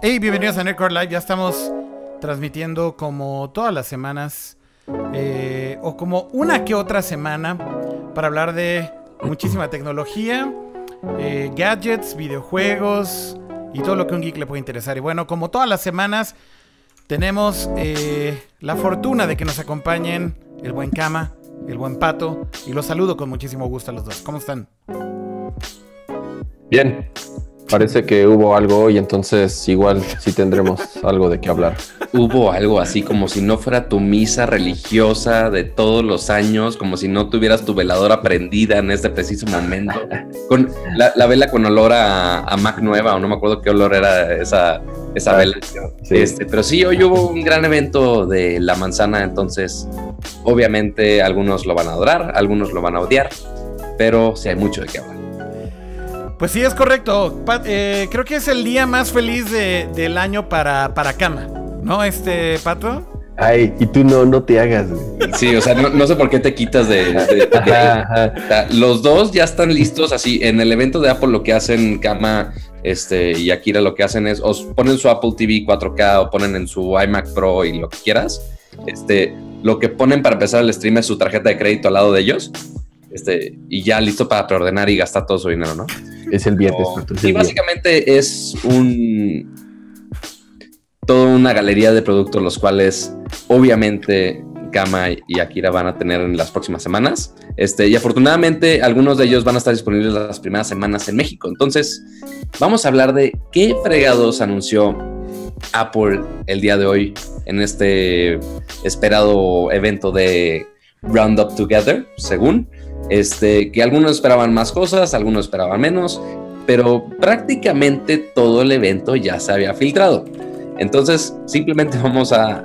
Hey, bienvenidos a Nerdcore Live. Ya estamos transmitiendo como todas las semanas eh, o como una que otra semana para hablar de muchísima tecnología, eh, gadgets, videojuegos y todo lo que un geek le puede interesar. Y bueno, como todas las semanas, tenemos eh, la fortuna de que nos acompañen el buen Kama, el buen Pato, y los saludo con muchísimo gusto a los dos. ¿Cómo están? Bien, parece que hubo algo y entonces igual sí tendremos algo de qué hablar. Hubo algo así como si no fuera tu misa religiosa de todos los años, como si no tuvieras tu veladora prendida en este preciso momento, con la, vela con olor a, Mac nueva o no me acuerdo qué olor era esa, esa vela. Este, pero sí, hoy hubo un gran evento de la manzana, entonces obviamente algunos lo van a adorar, algunos lo van a odiar, pero sí hay mucho de qué hablar. Pues sí, es correcto. Eh, creo que es el día más feliz del año para, para Cama. ¿No, este, Pato? Ay, y tú no, no te hagas. Sí, o sea, no, sé por qué te quitas de... los dos ya están listos, así, en el evento de Apple lo que hacen Kama este, y Akira lo que hacen es, os ponen su Apple TV 4K o ponen en su iMac Pro y lo que quieras. Este, lo que ponen para empezar el stream es su tarjeta de crédito al lado de ellos. Este, y ya listo para preordenar y gastar todo su dinero, ¿no? Es el viernes. y básicamente es un toda una galería de productos los cuales obviamente Gama y Akira van a tener en las próximas semanas. Este, y afortunadamente algunos de ellos van a estar disponibles las primeras semanas en México. Entonces, vamos a hablar de qué fregados anunció Apple el día de hoy en este esperado evento de Roundup Together, según. Este, que algunos esperaban más cosas, algunos esperaban menos, pero prácticamente todo el evento ya se había filtrado. Entonces, simplemente vamos a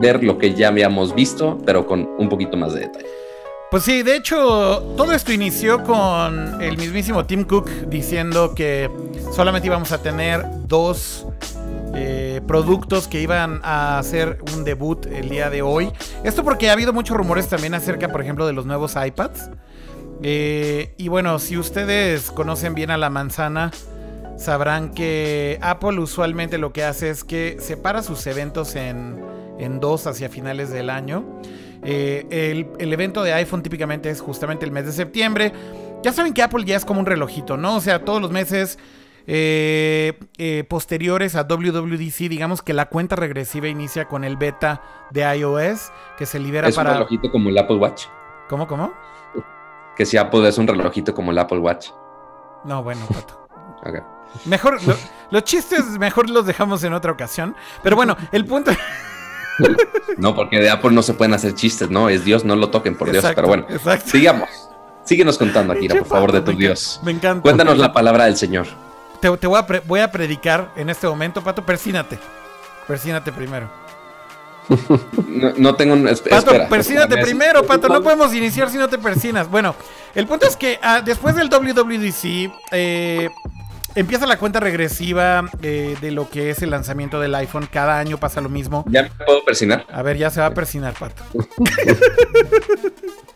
ver lo que ya habíamos visto, pero con un poquito más de detalle. Pues sí, de hecho, todo esto inició con el mismísimo Tim Cook diciendo que solamente íbamos a tener dos eh, productos que iban a hacer un debut el día de hoy. Esto porque ha habido muchos rumores también acerca, por ejemplo, de los nuevos iPads. Eh, y bueno, si ustedes conocen bien a la manzana, sabrán que Apple usualmente lo que hace es que separa sus eventos en, dos hacia finales del año. Eh, el, evento de iPhone típicamente es justamente el mes de septiembre. Ya saben que Apple ya es como un relojito, ¿no? O sea, todos los meses eh, eh, posteriores a WWDC, digamos que la cuenta regresiva inicia con el beta de iOS que se libera para. ¿Es un relojito como el Apple Watch? ¿Cómo, cómo? Que si Apple es un relojito como el Apple Watch. No, bueno, pato. Mejor, los chistes mejor los dejamos en otra ocasión. Pero bueno, el punto. No, porque de Apple no se pueden hacer chistes, ¿no? Es Dios, no lo toquen, por Dios. Pero bueno, sigamos. Síguenos contando, Akira, por favor, de tu Dios. Me encanta. Cuéntanos la palabra del Señor. Te, voy, a voy, a predicar en este momento, Pato. Persínate. Persínate primero. No, tengo un. Pato, persínate primero, Pato. No podemos iniciar si no te persinas. Bueno, el punto es que ah, después del WWDC, eh, empieza la cuenta regresiva eh, de lo que es el lanzamiento del iPhone. Cada año pasa lo mismo. ¿Ya me puedo persinar? A ver, ya se va a persinar, Pato.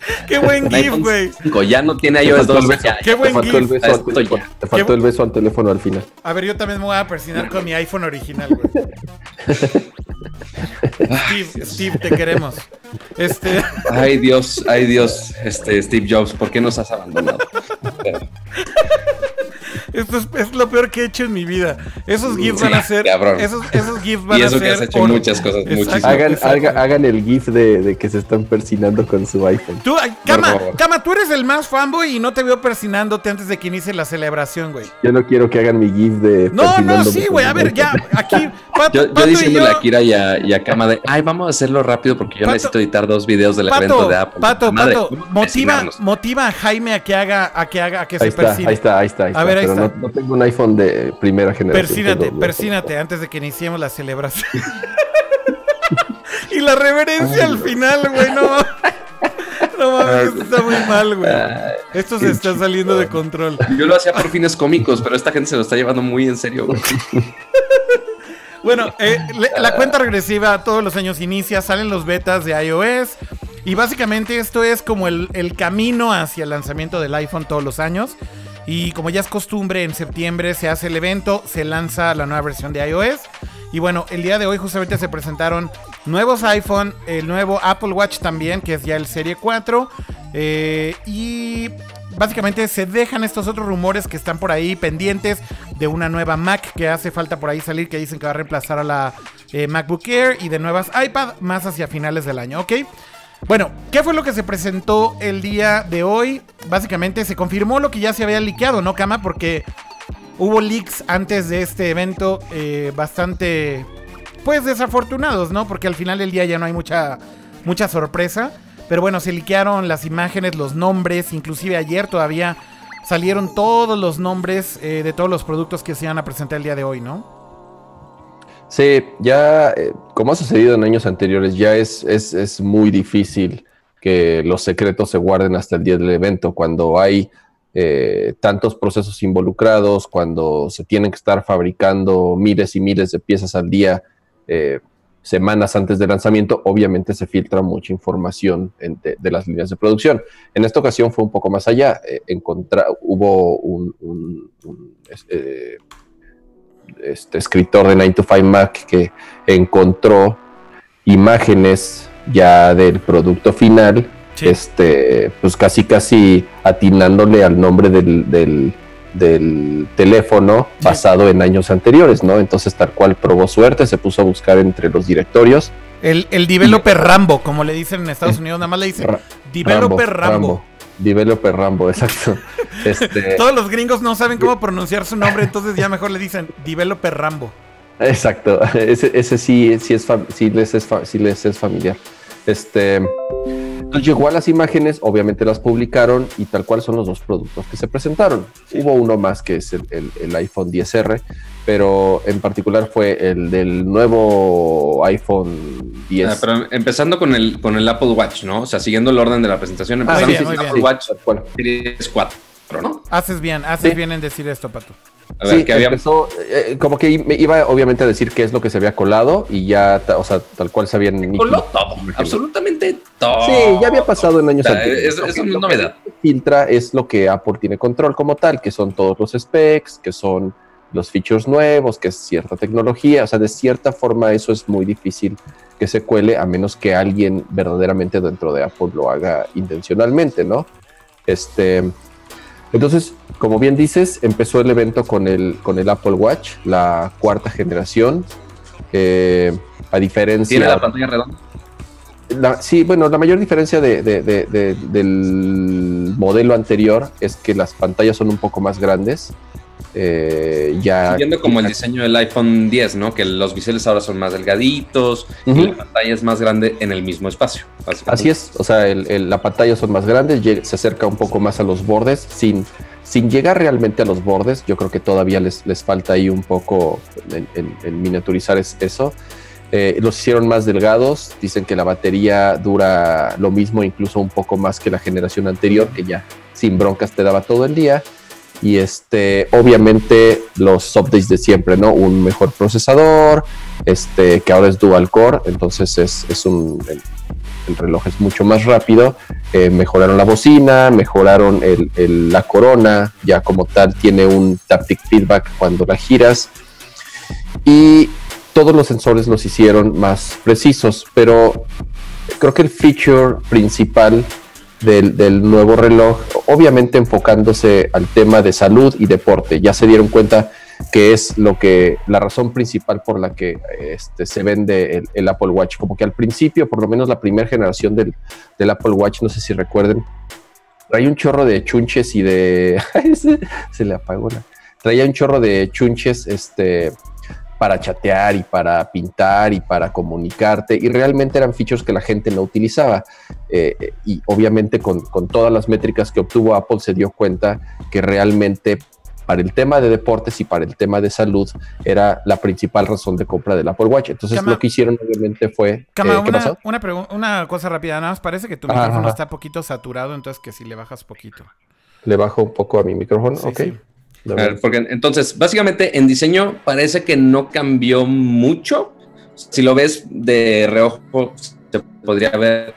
Qué buen GIF, güey. Ya no tiene iOS 2. Qué buen te faltó, el beso, al, te faltó el beso al teléfono al final. A ver, yo también me voy a persinar con mi iPhone original, güey. Steve, Steve, te queremos. Este. Ay, Dios, ay, Dios, este, Steve Jobs, ¿por qué nos has abandonado? Esto es, lo peor que he hecho en mi vida. Esos GIFs van a ser. Esos, esos GIFs van a ser. Y eso que has hecho muchas cosas, muchísimas. Hagan, hagan, el GIF de, de, que se están persinando con su iPhone. Tú, Cama, Cama, tú eres el más fanboy y no te veo persinándote antes de que inicie la celebración, güey. Yo no quiero que hagan mi GIF de. No, no, sí, güey. A ver, ya, aquí. yo, yo diciéndole a Kira y a, y a, Cama de. Ay, vamos a hacerlo rápido porque yo necesito editar dos videos del evento de Apple. Pato, Pato, motiva, motiva a Jaime a que haga, a que haga, a que se persine. Ahí está, ahí está, ahí está. A ver, ahí está. No, tengo un iPhone de primera generación. Persínate, persínate antes de que iniciemos la celebración. y la reverencia al final, güey, no. No mames, esto está muy mal, güey. Esto se está saliendo de control. Yo lo hacía por fines cómicos, pero esta gente se lo está llevando muy en serio, güey. Bueno, eh, la cuenta regresiva todos los años inicia, salen los betas de iOS. Y básicamente esto es como el, el camino hacia el lanzamiento del iPhone todos los años. Y como ya es costumbre, en septiembre se hace el evento, se lanza la nueva versión de iOS. Y bueno, el día de hoy justamente se presentaron nuevos iPhone, el nuevo Apple Watch también, que es ya el Serie 4. Eh, y básicamente se dejan estos otros rumores que están por ahí pendientes de una nueva Mac que hace falta por ahí salir, que dicen que va a reemplazar a la eh, MacBook Air y de nuevas iPad más hacia finales del año, ¿ok? Bueno, ¿qué fue lo que se presentó el día de hoy? Básicamente se confirmó lo que ya se había liqueado, ¿no, Kama? Porque hubo leaks antes de este evento eh, bastante, pues, desafortunados, ¿no? Porque al final del día ya no hay mucha, mucha sorpresa. Pero bueno, se liquearon las imágenes, los nombres, inclusive ayer todavía salieron todos los nombres eh, de todos los productos que se iban a presentar el día de hoy, ¿no? Sí, ya, eh, como ha sucedido en años anteriores, ya es, es, muy difícil que los secretos se guarden hasta el día del evento, cuando hay eh, tantos procesos involucrados, cuando se tienen que estar fabricando miles y miles de piezas al día, eh, semanas antes del lanzamiento, obviamente se filtra mucha información de, las líneas de producción. En esta ocasión fue un poco más allá. hubo un, este escritor de 9 to 5 Mac que encontró imágenes ya del producto final, este, pues casi casi atinándole al nombre del, del, teléfono basado en años anteriores, ¿no? Entonces tal cual probó suerte, se puso a buscar entre los directorios. El, el developer Rambo, como le dicen en Estados Unidos, nada más le dicen developer Rambo. Developer Rambo, exacto. Este... Todos los gringos no saben cómo pronunciar su nombre, entonces ya mejor le dicen Developer Rambo. Exacto, ese, ese sí, sí, es sí, les es sí les es familiar. Este, entonces llegó a las imágenes, obviamente las publicaron y tal cual son los dos productos que se presentaron. Hubo uno más que es el, el, iPhone 10R, pero en particular fue el del nuevo iPhone 10. Ah, pero empezando con el, con el Apple Watch, ¿no? O sea, siguiendo el orden de la presentación, ah, empezando con el Apple Watch Series 4, ¿no? Haces bien, haces bien en decir esto, Pato sí, empezó, eh, como que me iba obviamente a decir qué es lo que se había colado y ya, o sea, tal cual se habían... Coló todo, absolutamente todo. Sí, ya había pasado en años anteriores. Es, una novedad. filtra es lo que Apple tiene control como tal, que son todos los specs, que son los features nuevos, que es cierta tecnología, o sea, de cierta forma eso es muy difícil que se cuele a menos que alguien verdaderamente dentro de Apple lo haga intencionalmente, ¿no? Este, entonces, como bien dices, empezó el evento con el, con el Apple Watch, la cuarta generación. Eh, a diferencia. ¿Tiene la pantalla redonda? sí, bueno, la mayor diferencia del modelo anterior es que las pantallas son un poco más grandes. Eh, ya Siguiendo como el diseño del iPhone 10, ¿no? Que los biseles ahora son más delgaditos y la pantalla es más grande en el mismo espacio. Así es, o sea, la pantalla son más grandes, se acerca un poco más a los bordes sin, sin llegar realmente a los bordes. Yo creo que todavía les, les falta ahí un poco en, miniaturizar eso. Eh, los hicieron más delgados, dicen que la batería dura lo mismo, incluso un poco más que la generación anterior, que ya sin broncas te daba todo el día y este obviamente los updates de siempre, ¿no? Un mejor procesador, este que ahora es dual core, entonces es, un el, reloj es mucho más rápido, eh, mejoraron la bocina, mejoraron el, la corona, ya como tal tiene un taptic feedback cuando la giras y todos los sensores los hicieron más precisos, pero creo que el feature principal del, nuevo reloj, obviamente enfocándose al tema de salud y deporte. Ya se dieron cuenta que es lo que la razón principal por la que este, se vende el, Apple Watch. Como que al principio, por lo menos la primera generación del, Apple Watch, no sé si recuerden, traía un chorro de chunches y de se, le apagó la. Traía un chorro de chunches, este para chatear y para pintar y para comunicarte. Y realmente eran features que la gente no utilizaba. Eh, y obviamente con, todas las métricas que obtuvo Apple se dio cuenta que realmente para el tema de deportes y para el tema de salud era la principal razón de compra del Apple Watch. Entonces lo que hicieron obviamente fue... Eh, una, Una, una, cosa rápida, nada más parece que tu micrófono está poquito saturado, entonces que si le bajas poquito. Le bajo un poco a mi micrófono, ok porque entonces, básicamente en diseño parece que no cambió mucho. Si lo ves de reojo, se podría ver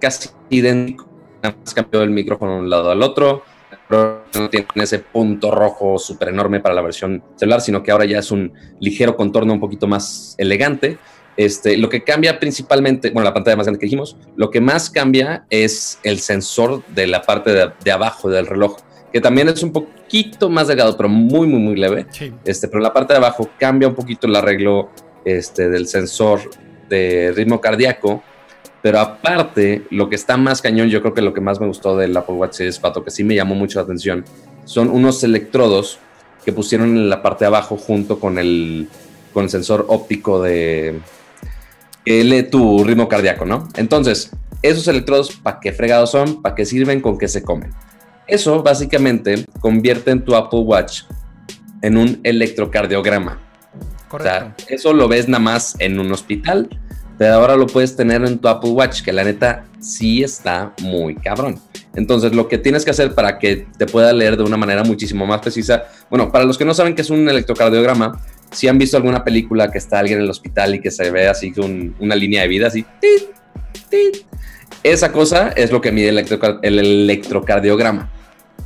casi idéntico. Nada más cambió el micrófono de un lado al otro. no tiene ese punto rojo súper enorme para la versión celular, sino que ahora ya es un ligero contorno un poquito más elegante. Este, lo que cambia principalmente, bueno, la pantalla más grande que dijimos, lo que más cambia es el sensor de la parte de, abajo del reloj, que también es un poquito más delgado, pero muy, muy, muy leve. Este, pero en la parte de abajo cambia un poquito el arreglo este, del sensor de ritmo cardíaco. Pero aparte, lo que está más cañón, yo creo que lo que más me gustó del Apple Watch Series 4, que sí me llamó mucho la atención, son unos electrodos que pusieron en la parte de abajo junto con el, con el sensor óptico de, que lee tu ritmo cardíaco, ¿no? Entonces, esos electrodos, ¿para qué fregados son? ¿Para qué sirven? ¿Con qué se comen? Eso básicamente convierte en tu Apple Watch en un electrocardiograma. Correcto. O sea, eso lo ves nada más en un hospital, pero ahora lo puedes tener en tu Apple Watch, que la neta sí está muy cabrón. Entonces, lo que tienes que hacer para que te pueda leer de una manera muchísimo más precisa, bueno, para los que no saben qué es un electrocardiograma, si han visto alguna película que está alguien en el hospital y que se ve así con una línea de vida así, esa cosa es lo que mide el electrocardiograma,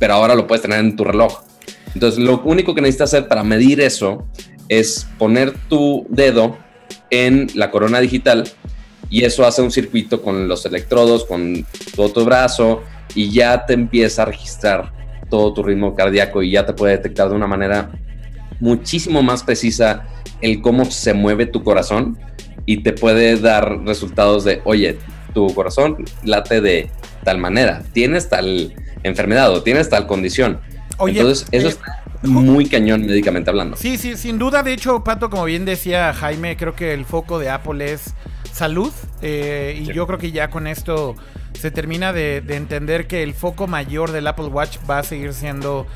pero ahora lo puedes tener en tu reloj. Entonces, lo único que necesitas hacer para medir eso es poner tu dedo en la corona digital y eso hace un circuito con los electrodos, con todo tu brazo y ya te empieza a registrar todo tu ritmo cardíaco y ya te puede detectar de una manera muchísimo más precisa el cómo se mueve tu corazón y te puede dar resultados de, oye, tu corazón late de tal manera, tienes tal enfermedad o tienes tal condición. Entonces, eso es eh, muy cañón médicamente hablando. Sí, sí, sin duda. De hecho, Pato, como bien decía Jaime, creo que el foco de Apple es salud. Eh, y yo creo que ya con esto se termina de, de entender que el foco mayor del Apple Watch va a seguir siendo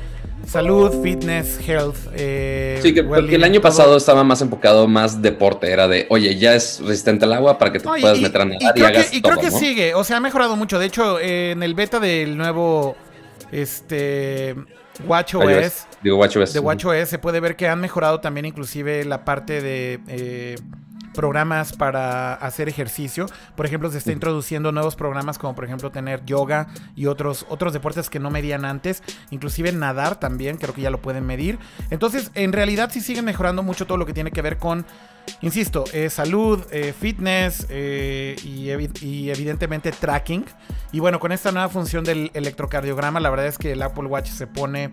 Salud, fitness, health. Eh, sí, que porque el año pasado estaba más enfocado, más deporte. Era de, oye, ya es resistente al agua para que te puedas meter a nadar y, hagas Y creo que sigue, o sea, ha mejorado mucho. De hecho, en el beta del nuevo este WatchOS, Digo, WatchOS. de WatchOS, se puede ver que han mejorado también inclusive la parte de... Eh, programas para hacer ejercicio. Por ejemplo, se está introduciendo nuevos programas como por ejemplo tener yoga y otros, otros deportes que no medían antes. Inclusive nadar también, creo que ya lo pueden medir. Entonces, en realidad sí siguen mejorando mucho todo lo que tiene que ver con, insisto, eh, salud, eh, fitness eh, y, y, evidentemente tracking. Y bueno, con esta nueva función del electrocardiograma, la verdad es que el Apple Watch se pone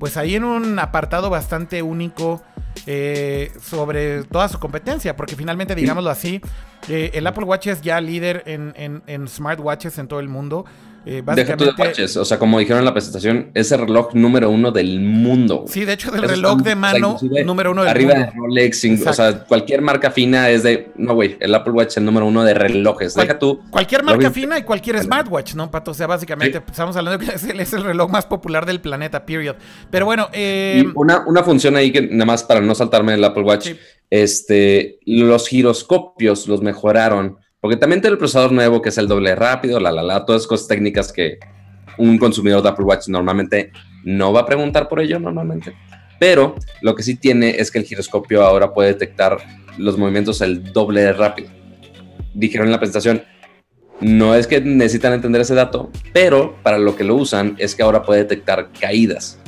pues ahí en un apartado bastante único eh, sobre toda su competencia, porque finalmente, digámoslo así, eh, el Apple Watch es ya líder en, en, en smartwatches en todo el mundo. Eh, Deja tú de watches, o sea, como dijeron en la presentación, es el reloj número uno del mundo. Sí, de hecho, es el reloj de mano número uno del arriba mundo. Arriba de Rolex, o sea, cualquier marca fina es de, no, güey, el Apple Watch es el número uno de relojes. Deja tú. Cualquier marca fina y cualquier smartwatch, ¿no, Pato? O sea, básicamente estamos hablando de que es el, es el, reloj más popular del planeta, period. Pero bueno, eh... una, una función ahí que nada más para no saltarme el Apple Watch, este, los giroscopios los mejoraron porque también tiene el procesador nuevo que es el doble rápido, la, la, la, todas cosas técnicas que un consumidor de Apple Watch normalmente no va a preguntar por ello normalmente. Pero lo que sí tiene es que el giroscopio ahora puede detectar los movimientos el doble rápido. Dijeron en la presentación, no es que necesitan entender ese dato, pero para lo que lo usan es que ahora puede detectar caídas.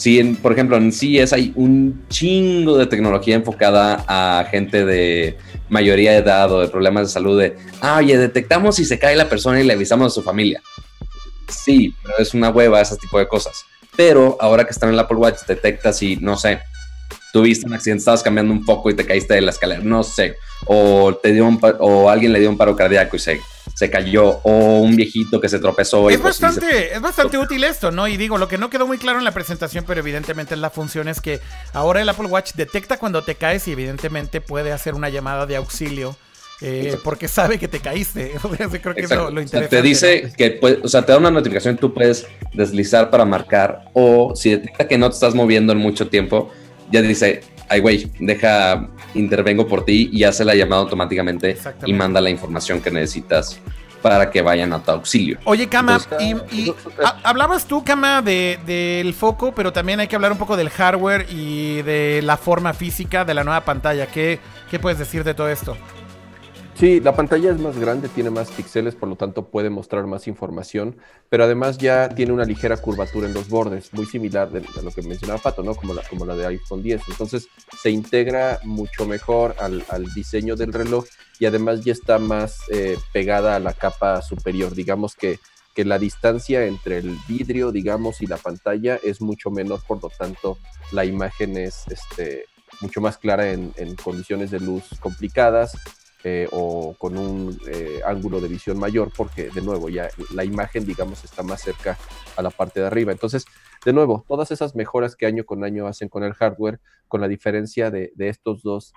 Si, por ejemplo, en CES hay un chingo de tecnología enfocada a gente de mayoría de edad o de problemas de salud de, ah, oye, detectamos si se cae la persona y le avisamos a su familia. Sí, pero es una hueva ese tipo de cosas. Pero ahora que están en el Apple Watch, detecta si, no sé, tuviste un accidente, estabas cambiando un foco y te caíste de la escalera, no sé, o, te dio o alguien le dio un paro cardíaco y se, se cayó, o un viejito que se tropezó. Es, pues bastante, es bastante útil esto, ¿no? Y digo, lo que no quedó muy claro en la presentación, pero evidentemente la función es que ahora el Apple Watch detecta cuando te caes y evidentemente puede hacer una llamada de auxilio. Eh, porque sabe que te caíste. Creo que eso lo interesante. Te dice que, puede, o sea, te da una notificación, tú puedes deslizar para marcar, o si detecta que no te estás moviendo en mucho tiempo, ya dice, ay, güey, deja, intervengo por ti y hace la llamada automáticamente y manda la información que necesitas para que vayan a tu auxilio. Oye, Kama, y, hablabas tú, Kama, del de, foco, pero también hay que hablar un poco del hardware y de la forma física de la nueva pantalla. ¿Qué, qué puedes decir de todo esto? Sí, la pantalla es más grande, tiene más píxeles, por lo tanto puede mostrar más información, pero además ya tiene una ligera curvatura en los bordes, muy similar a lo que mencionaba Pato, ¿no? Como la, como la de iPhone 10. Entonces se integra mucho mejor al, diseño del reloj y además ya está más eh, pegada a la capa superior. Digamos que, que la distancia entre el vidrio, digamos, y la pantalla es mucho menor, por lo tanto la imagen es este, mucho más clara en, en condiciones de luz complicadas eh, o con un eh, ángulo de visión mayor, porque de nuevo ya la imagen, digamos, está más cerca a la parte de arriba. Entonces, de nuevo, todas esas mejoras que año con año hacen con el hardware, con la diferencia de, estos dos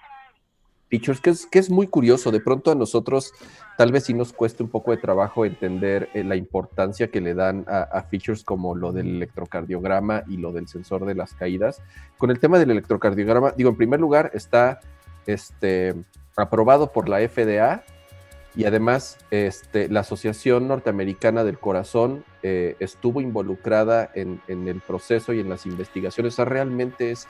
features, que es, que es muy curioso. De pronto a nosotros tal vez sí nos cueste un poco de trabajo entender eh, la importancia que le dan a, a, features como lo del electrocardiograma y lo del sensor de las caídas. Con el tema del electrocardiograma, digo, en primer lugar está este aprobado por la FDA y además este, la Asociación Norteamericana del Corazón eh, estuvo involucrada en, el proceso y en las investigaciones. O realmente es,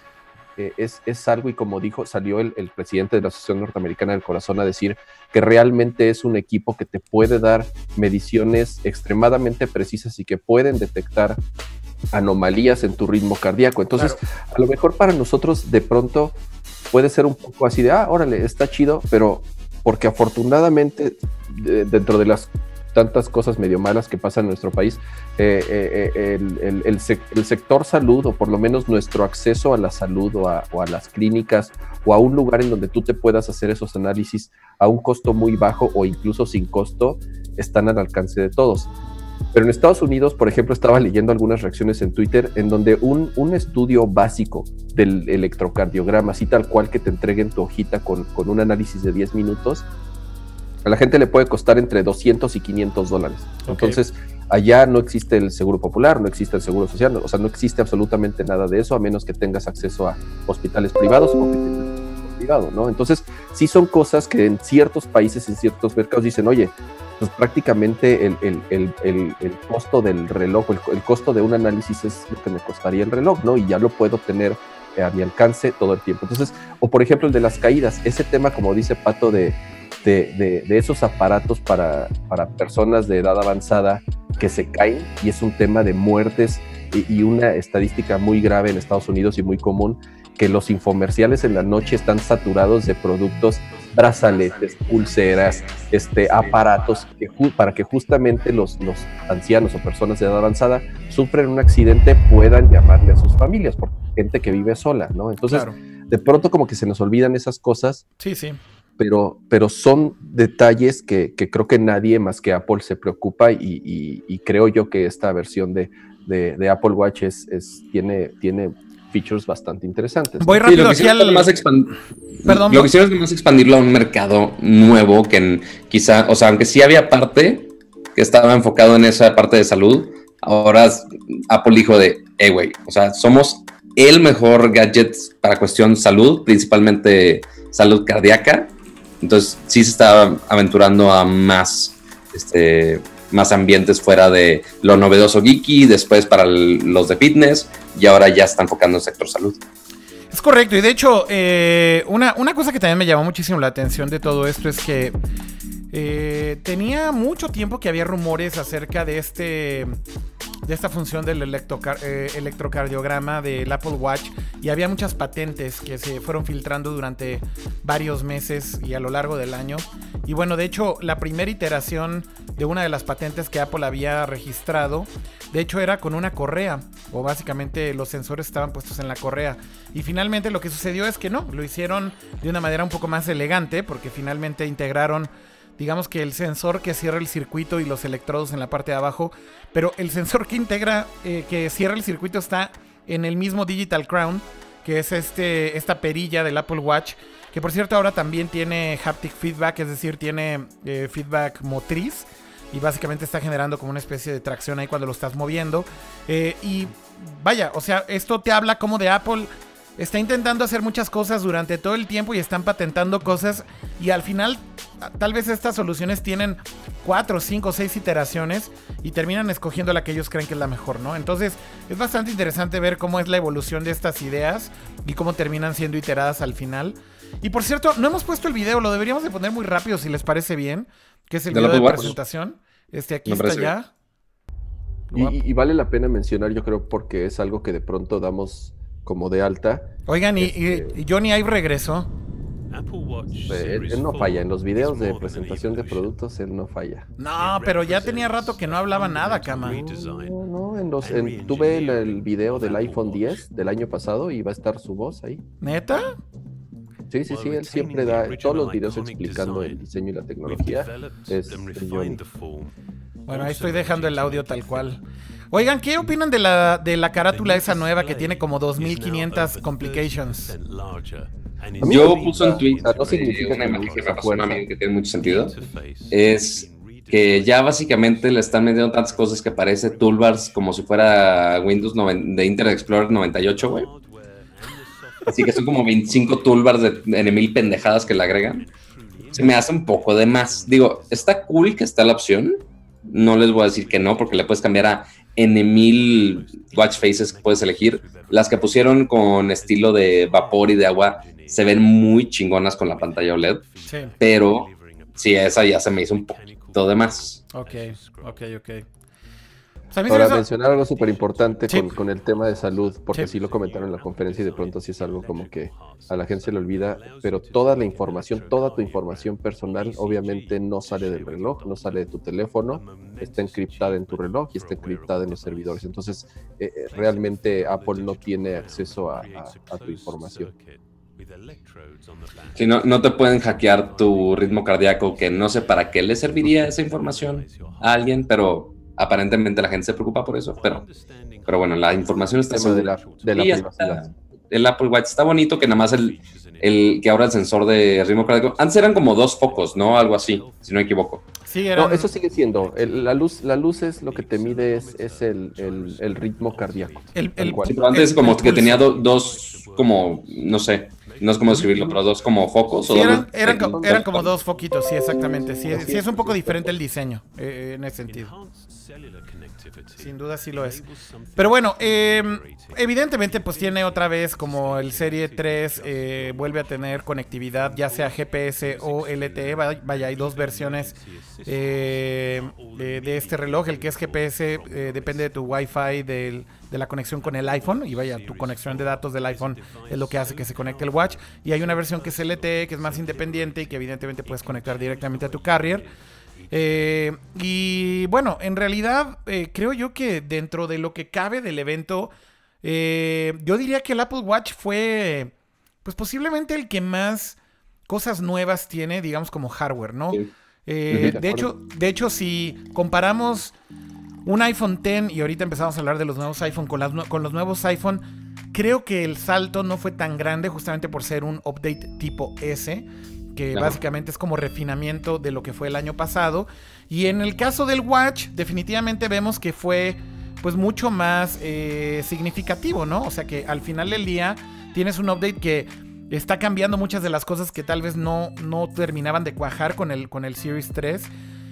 eh, es, es, algo y como dijo, salió el, el, presidente de la Asociación Norteamericana del Corazón a decir que realmente es un equipo que te puede dar mediciones extremadamente precisas y que pueden detectar anomalías en tu ritmo cardíaco. Entonces, a lo mejor para nosotros de pronto puede ser un poco así de, ah, órale, está chido, pero porque afortunadamente dentro de las tantas cosas medio malas que pasan en nuestro país, eh, eh, eh, el, sector salud, o por lo menos nuestro acceso a la salud o a, o a, las clínicas, o a un lugar en donde tú te puedas hacer esos análisis a un costo muy bajo o incluso sin costo, están al alcance de todos. Pero en Estados Unidos, por ejemplo, estaba leyendo algunas reacciones en Twitter en donde un, un estudio básico del electrocardiograma, así tal cual que te entreguen tu hojita con, con un análisis de 10 minutos, a la gente le puede costar entre 200 y 500 dólares. Entonces, allá no existe el seguro popular, no existe el seguro social, o sea, no existe absolutamente nada de eso, a menos que tengas acceso a hospitales privados o que tengas privado, ¿no? Entonces, sí son cosas que en ciertos países, en ciertos mercados dicen, oye, pues prácticamente el, costo del reloj, el, costo de un análisis es lo que me costaría el reloj, ¿no? Y ya lo puedo tener a mi alcance todo el tiempo. Entonces, o por ejemplo el de las caídas, ese tema, como dice Pato, de, de, esos aparatos para, para, personas de edad avanzada que se caen, y es un tema de muertes y una estadística muy grave en Estados Unidos y muy común, que los infomerciales en la noche están saturados de productos brazaletes, pulseras, este, aparatos para que justamente los, los ancianos o personas de edad avanzada sufren un accidente puedan llamarle a sus familias, por gente que vive sola, ¿no? Entonces, de pronto como que se nos olvidan esas cosas. Sí, sí. Pero, pero son detalles que, creo que nadie más que Apple se preocupa y, creo yo que esta versión de, de, Apple Watch es, tiene, tiene features bastante interesantes. Voy rápido sí, lo más Perdón. Lo que hicieron es más expandirlo a un mercado nuevo que quizá, o sea, aunque sí había parte que estaba enfocado en esa parte de salud, ahora Apple dijo de, hey, güey, o sea, somos el mejor gadget para cuestión salud, principalmente salud cardíaca. Entonces sí se está aventurando a más este, más ambientes fuera de lo novedoso geeky, después para los de fitness y ahora ya está enfocando en sector salud. Es correcto, y de hecho, eh, una, una, cosa que también me llamó muchísimo la atención de todo esto es que eh, tenía mucho tiempo que había rumores acerca de este de esta función del eh, electrocardiograma del Apple Watch y había muchas patentes que se fueron filtrando durante varios meses y a lo largo del año. Y bueno, de hecho, la primera iteración de una de las patentes que Apple había registrado, de hecho era con una correa, o básicamente los sensores estaban puestos en la correa. Y finalmente lo que sucedió es que no, lo hicieron de una manera un poco más elegante, porque finalmente integraron digamos que el sensor que cierra el circuito y los electrodos en la parte de abajo, pero el sensor que integra, eh, que cierra el circuito está en el mismo Digital Crown, que es este, esta perilla del Apple Watch, que por cierto ahora también tiene haptic feedback, es decir, tiene eh, feedback motriz y básicamente está generando como una especie de tracción ahí cuando lo estás moviendo. Eh, y vaya, o sea, esto te habla como de Apple está intentando hacer muchas cosas durante todo el tiempo y están patentando cosas y al final tal vez estas soluciones tienen cuatro, cinco, seis iteraciones y terminan escogiendo la que ellos creen que es la mejor, ¿no? Entonces es bastante interesante ver cómo es la evolución de estas ideas y cómo terminan siendo iteradas al final. Y por cierto, no hemos puesto el video, lo deberíamos de poner muy rápido si les parece bien, que es el ¿Del video de presentación. Este aquí Me está ya. Y, y- y vale la pena mencionar, yo creo, porque es algo que de pronto damos como de alta. Oigan, y, y- Este- y Johnny Ive regresó. Él, él no falla, en los videos de presentación de productos, él no falla. No, pero ya tenía rato que no hablaba nada, Cama. No, no, en los, en- tuve el, el video del iPhone 10 del año pasado y va a estar su voz ahí. ¿Neta? Sí, sí, sí, él siempre da todos los videos explicando el diseño y la tecnología. Es, es Johnny. Bueno, ahí estoy dejando el audio tal cual. Oigan, ¿qué opinan de la, de la carátula esa nueva que tiene como 2500 complications? Yo puse tweet, o sea, no significa una que me imagen que me pasó a mí que tiene mucho sentido. Es que ya básicamente le están metiendo tantas cosas que parece toolbars como si fuera Windows de Internet Explorer 98, güey. Así que son como 25 toolbars de N mil pendejadas que le agregan. Se me hace un poco de más. Digo, está cool que está la opción. No les voy a decir que no, porque le puedes cambiar a N mil watch faces que puedes elegir. Las que pusieron con estilo de vapor y de agua se ven muy chingonas con la pantalla OLED. Sí, Pero sí, esa ya se me hizo un poquito de más. ok, ok, ok. Pues se me Ahora, mencionar algo súper importante con, con el tema de salud, porque Sí. sí lo comentaron en la conferencia y de pronto sí es algo como que a la gente se le olvida, pero toda la información, toda tu información personal obviamente no sale del reloj, no sale de tu teléfono, está encriptada en tu reloj y está encriptada en los servidores. Entonces, eh, eh, realmente Apple no tiene acceso a, a- a tu información. Si no, no te pueden hackear tu ritmo cardíaco, que no sé para qué le serviría esa información a alguien, pero aparentemente la gente se preocupa por eso. Pero, pero bueno, la información está de la, de la privacidad. está. El Apple Watch está bonito, que nada más el, el que ahora el sensor de ritmo cardíaco. Antes eran como dos focos, ¿no? Algo así, si no me equivoco. Sí, eran- No, eso sigue siendo. el- la, luz, la luz es lo que te mide, es, es el, el- el ritmo cardíaco. el, tal el- cual. Sí, pero antes el- como el que tenía do- dos, como, no sé, no es como describirlo, pero dos como focos. o Sí, eran, eran, co- eran como dos foquitos, sí, exactamente. Sí, sí es es. un poco diferente el diseño, eh, en ese sentido. Sin duda sí lo es. Pero bueno, eh, evidentemente pues tiene otra vez como el Serie 3 eh, vuelve a tener conectividad ya sea GPS o LTE. Va- Vaya, hay dos versiones eh, de, de este reloj. El que es GPS eh, depende de tu Wi-Fi del- de la conexión con el iPhone. Y vaya, tu conexión de datos del iPhone es lo que hace que se conecte el watch. Y hay una versión que es LTE, que es más independiente y que evidentemente puedes conectar directamente a tu carrier. Eh, y bueno, en realidad eh, creo yo que dentro de lo que cabe del evento, eh, yo diría que el Apple Watch fue, pues posiblemente el que más cosas nuevas tiene, digamos como hardware, ¿no? Sí. De hecho, de hecho, si comparamos un iPhone X y ahorita empezamos a hablar de los nuevos iPhone con, las con los nuevos iPhone, creo que el salto no fue tan grande justamente por ser un update tipo S, que básicamente es como refinamiento de lo que fue el año pasado. Y en el caso del Watch, definitivamente vemos que fue pues mucho más eh, significativo, ¿no? O sea que al final del día tienes un update que está cambiando muchas de las cosas que tal vez no, no terminaban de cuajar con el, con el Series 3.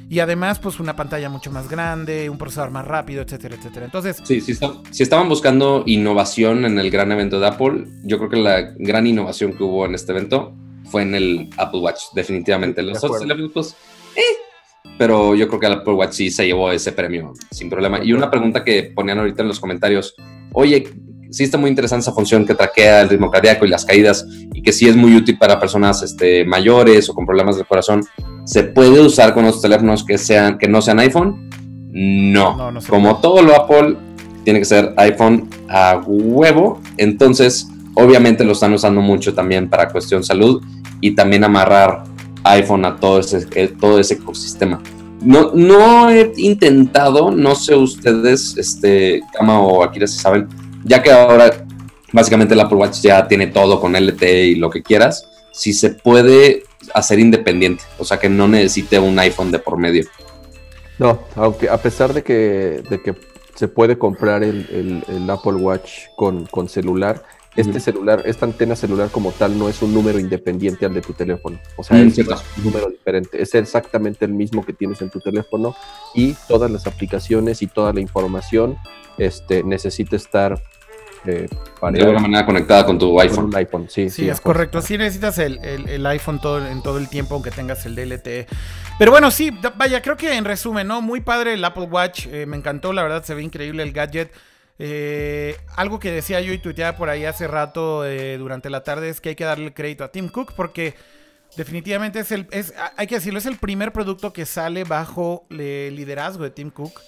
Y además, pues una pantalla mucho más grande, un procesador más rápido, etcétera, etcétera. Entonces, Sí, está- si estaban buscando innovación en el gran evento de Apple, yo creo que la gran innovación que hubo en este evento fue en el Apple Watch, definitivamente. Los De otros teléfonos, pues, eh, pero yo creo que el Apple Watch sí se llevó ese premio sin problema. Y una pregunta que ponían ahorita en los comentarios, oye, sí está muy interesante esa función que traquea el ritmo cardíaco y las caídas y que sí es muy útil para personas este, mayores o con problemas del corazón. ¿Se puede usar con otros teléfonos que, sean, que no sean iPhone? No. No, no Como todo lo Apple, tiene que ser iPhone a huevo. Entonces, obviamente lo están usando mucho también para cuestión salud y también amarrar iPhone a todo ese, eh, todo ese ecosistema. No, no he intentado, no sé ustedes, este, Kama o Akira si saben, ya que ahora básicamente el Apple Watch ya tiene todo con LTE y lo que quieras, si se puede hacer independiente, o sea que no necesite un iPhone de por medio. No, aunque a pesar de que, de que se puede comprar el, el- el Apple Watch con, con celular, este celular, esta antena celular como tal no es un número independiente al de tu teléfono. O sea, Mm, es cierto. un número diferente. Es exactamente el mismo que tienes en tu teléfono y todas las aplicaciones y toda la información este, necesita estar eh, de alguna manera conectada con tu iPhone. Con iPhone, sí. Sí, es correcto. Sí necesitas el, el, iPhone todo, en todo el tiempo, aunque tengas el DLT. Pero bueno, sí, vaya, creo que en resumen, ¿no? Muy padre el Apple Watch. Eh, me encantó, la verdad, se ve increíble el gadget. Eh, algo que decía yo y tuiteaba por ahí hace rato eh, durante la tarde es que hay que darle el crédito a Tim Cook porque definitivamente es el, es, hay que decirlo, es el primer producto que sale bajo el liderazgo de Tim Cook.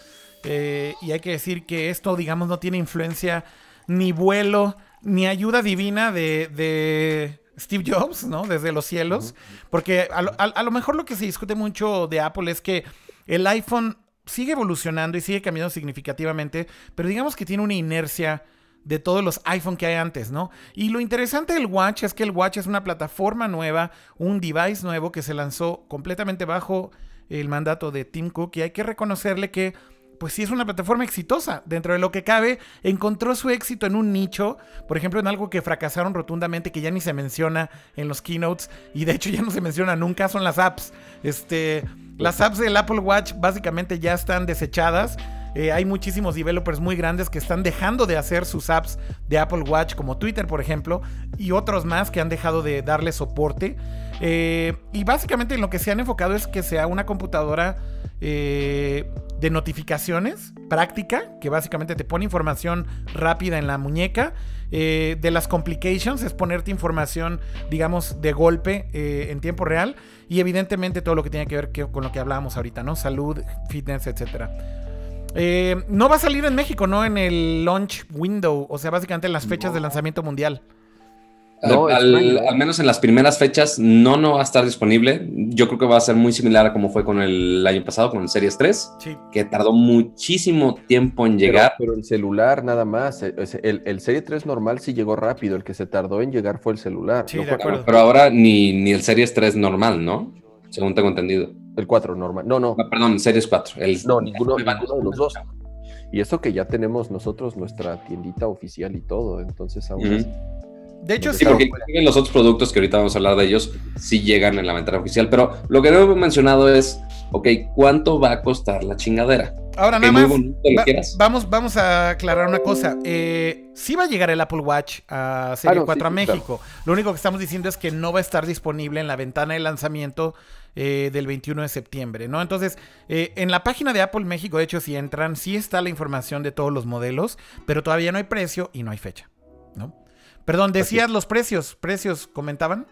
Eh, y hay que decir que esto, digamos, no tiene influencia ni vuelo ni ayuda divina de, Steve Jobs, ¿no? Desde los cielos. Porque a lo mejor lo que se discute mucho de Apple es que el iPhone sigue evolucionando y sigue cambiando significativamente, pero digamos que tiene una inercia de todos los iPhone que hay antes, ¿no? Y lo interesante del Watch es que el Watch es una plataforma nueva, un device nuevo que se lanzó completamente bajo el mandato de Tim Cook y hay que reconocerle que pues sí es una plataforma exitosa. Dentro de lo que cabe, encontró su éxito en un nicho, por ejemplo, en algo que fracasaron rotundamente, que ya ni se menciona en los keynotes, y de hecho ya no se menciona nunca, son las apps. Este, las apps del Apple Watch básicamente ya están desechadas. Eh, hay muchísimos developers muy grandes que están dejando de hacer sus apps de Apple Watch, como Twitter, por ejemplo, y otros más que han dejado de darle soporte. Eh, y básicamente en lo que se han enfocado es que sea una computadora eh, de notificaciones práctica, que básicamente te pone información rápida en la muñeca. Eh, de las complications es ponerte información, digamos, de golpe eh, en tiempo real. Y evidentemente todo lo que tiene que ver con lo que hablábamos ahorita, ¿no? Salud, fitness, etc. no va a salir en México, ¿no? En el launch window, o sea, básicamente en las fechas de lanzamiento mundial al, menos en las primeras fechas no, no va a estar disponible. Yo creo que va a ser muy similar a como fue con el año pasado, con el Series 3, que tardó muchísimo tiempo en llegar. Pero, el celular nada más. Eh, el, el, Series 3 normal sí llegó rápido, el que se tardó en llegar fue el celular. Sí, de acuerdo. Pero ahora ni, ni el Series 3 normal, ¿no? Según tengo entendido. El 4 normal. No, no. Ah, perdón, Series 4. El, no, ninguno, de los dos. Y eso que ya tenemos nosotros nuestra tiendita oficial y todo, entonces aún de hecho, sí, porque los otros productos que ahorita vamos a hablar de ellos sí llegan en la ventana oficial. Pero lo que no hemos mencionado es, ok, ¿cuánto va a costar la chingadera? Ahora nada más, vamos, vamos a aclarar una cosa. Eh, sí va a llegar el Apple Watch a Serie 4 a México. Lo único que estamos diciendo es que no va a estar disponible en la ventana de lanzamiento eh, del 21 de septiembre, ¿no? Entonces, eh, en la página de Apple México, de hecho, si entran, sí está la información de todos los modelos, pero todavía no hay precio y no hay fecha. Perdón, decías los precios, precios, comentaban.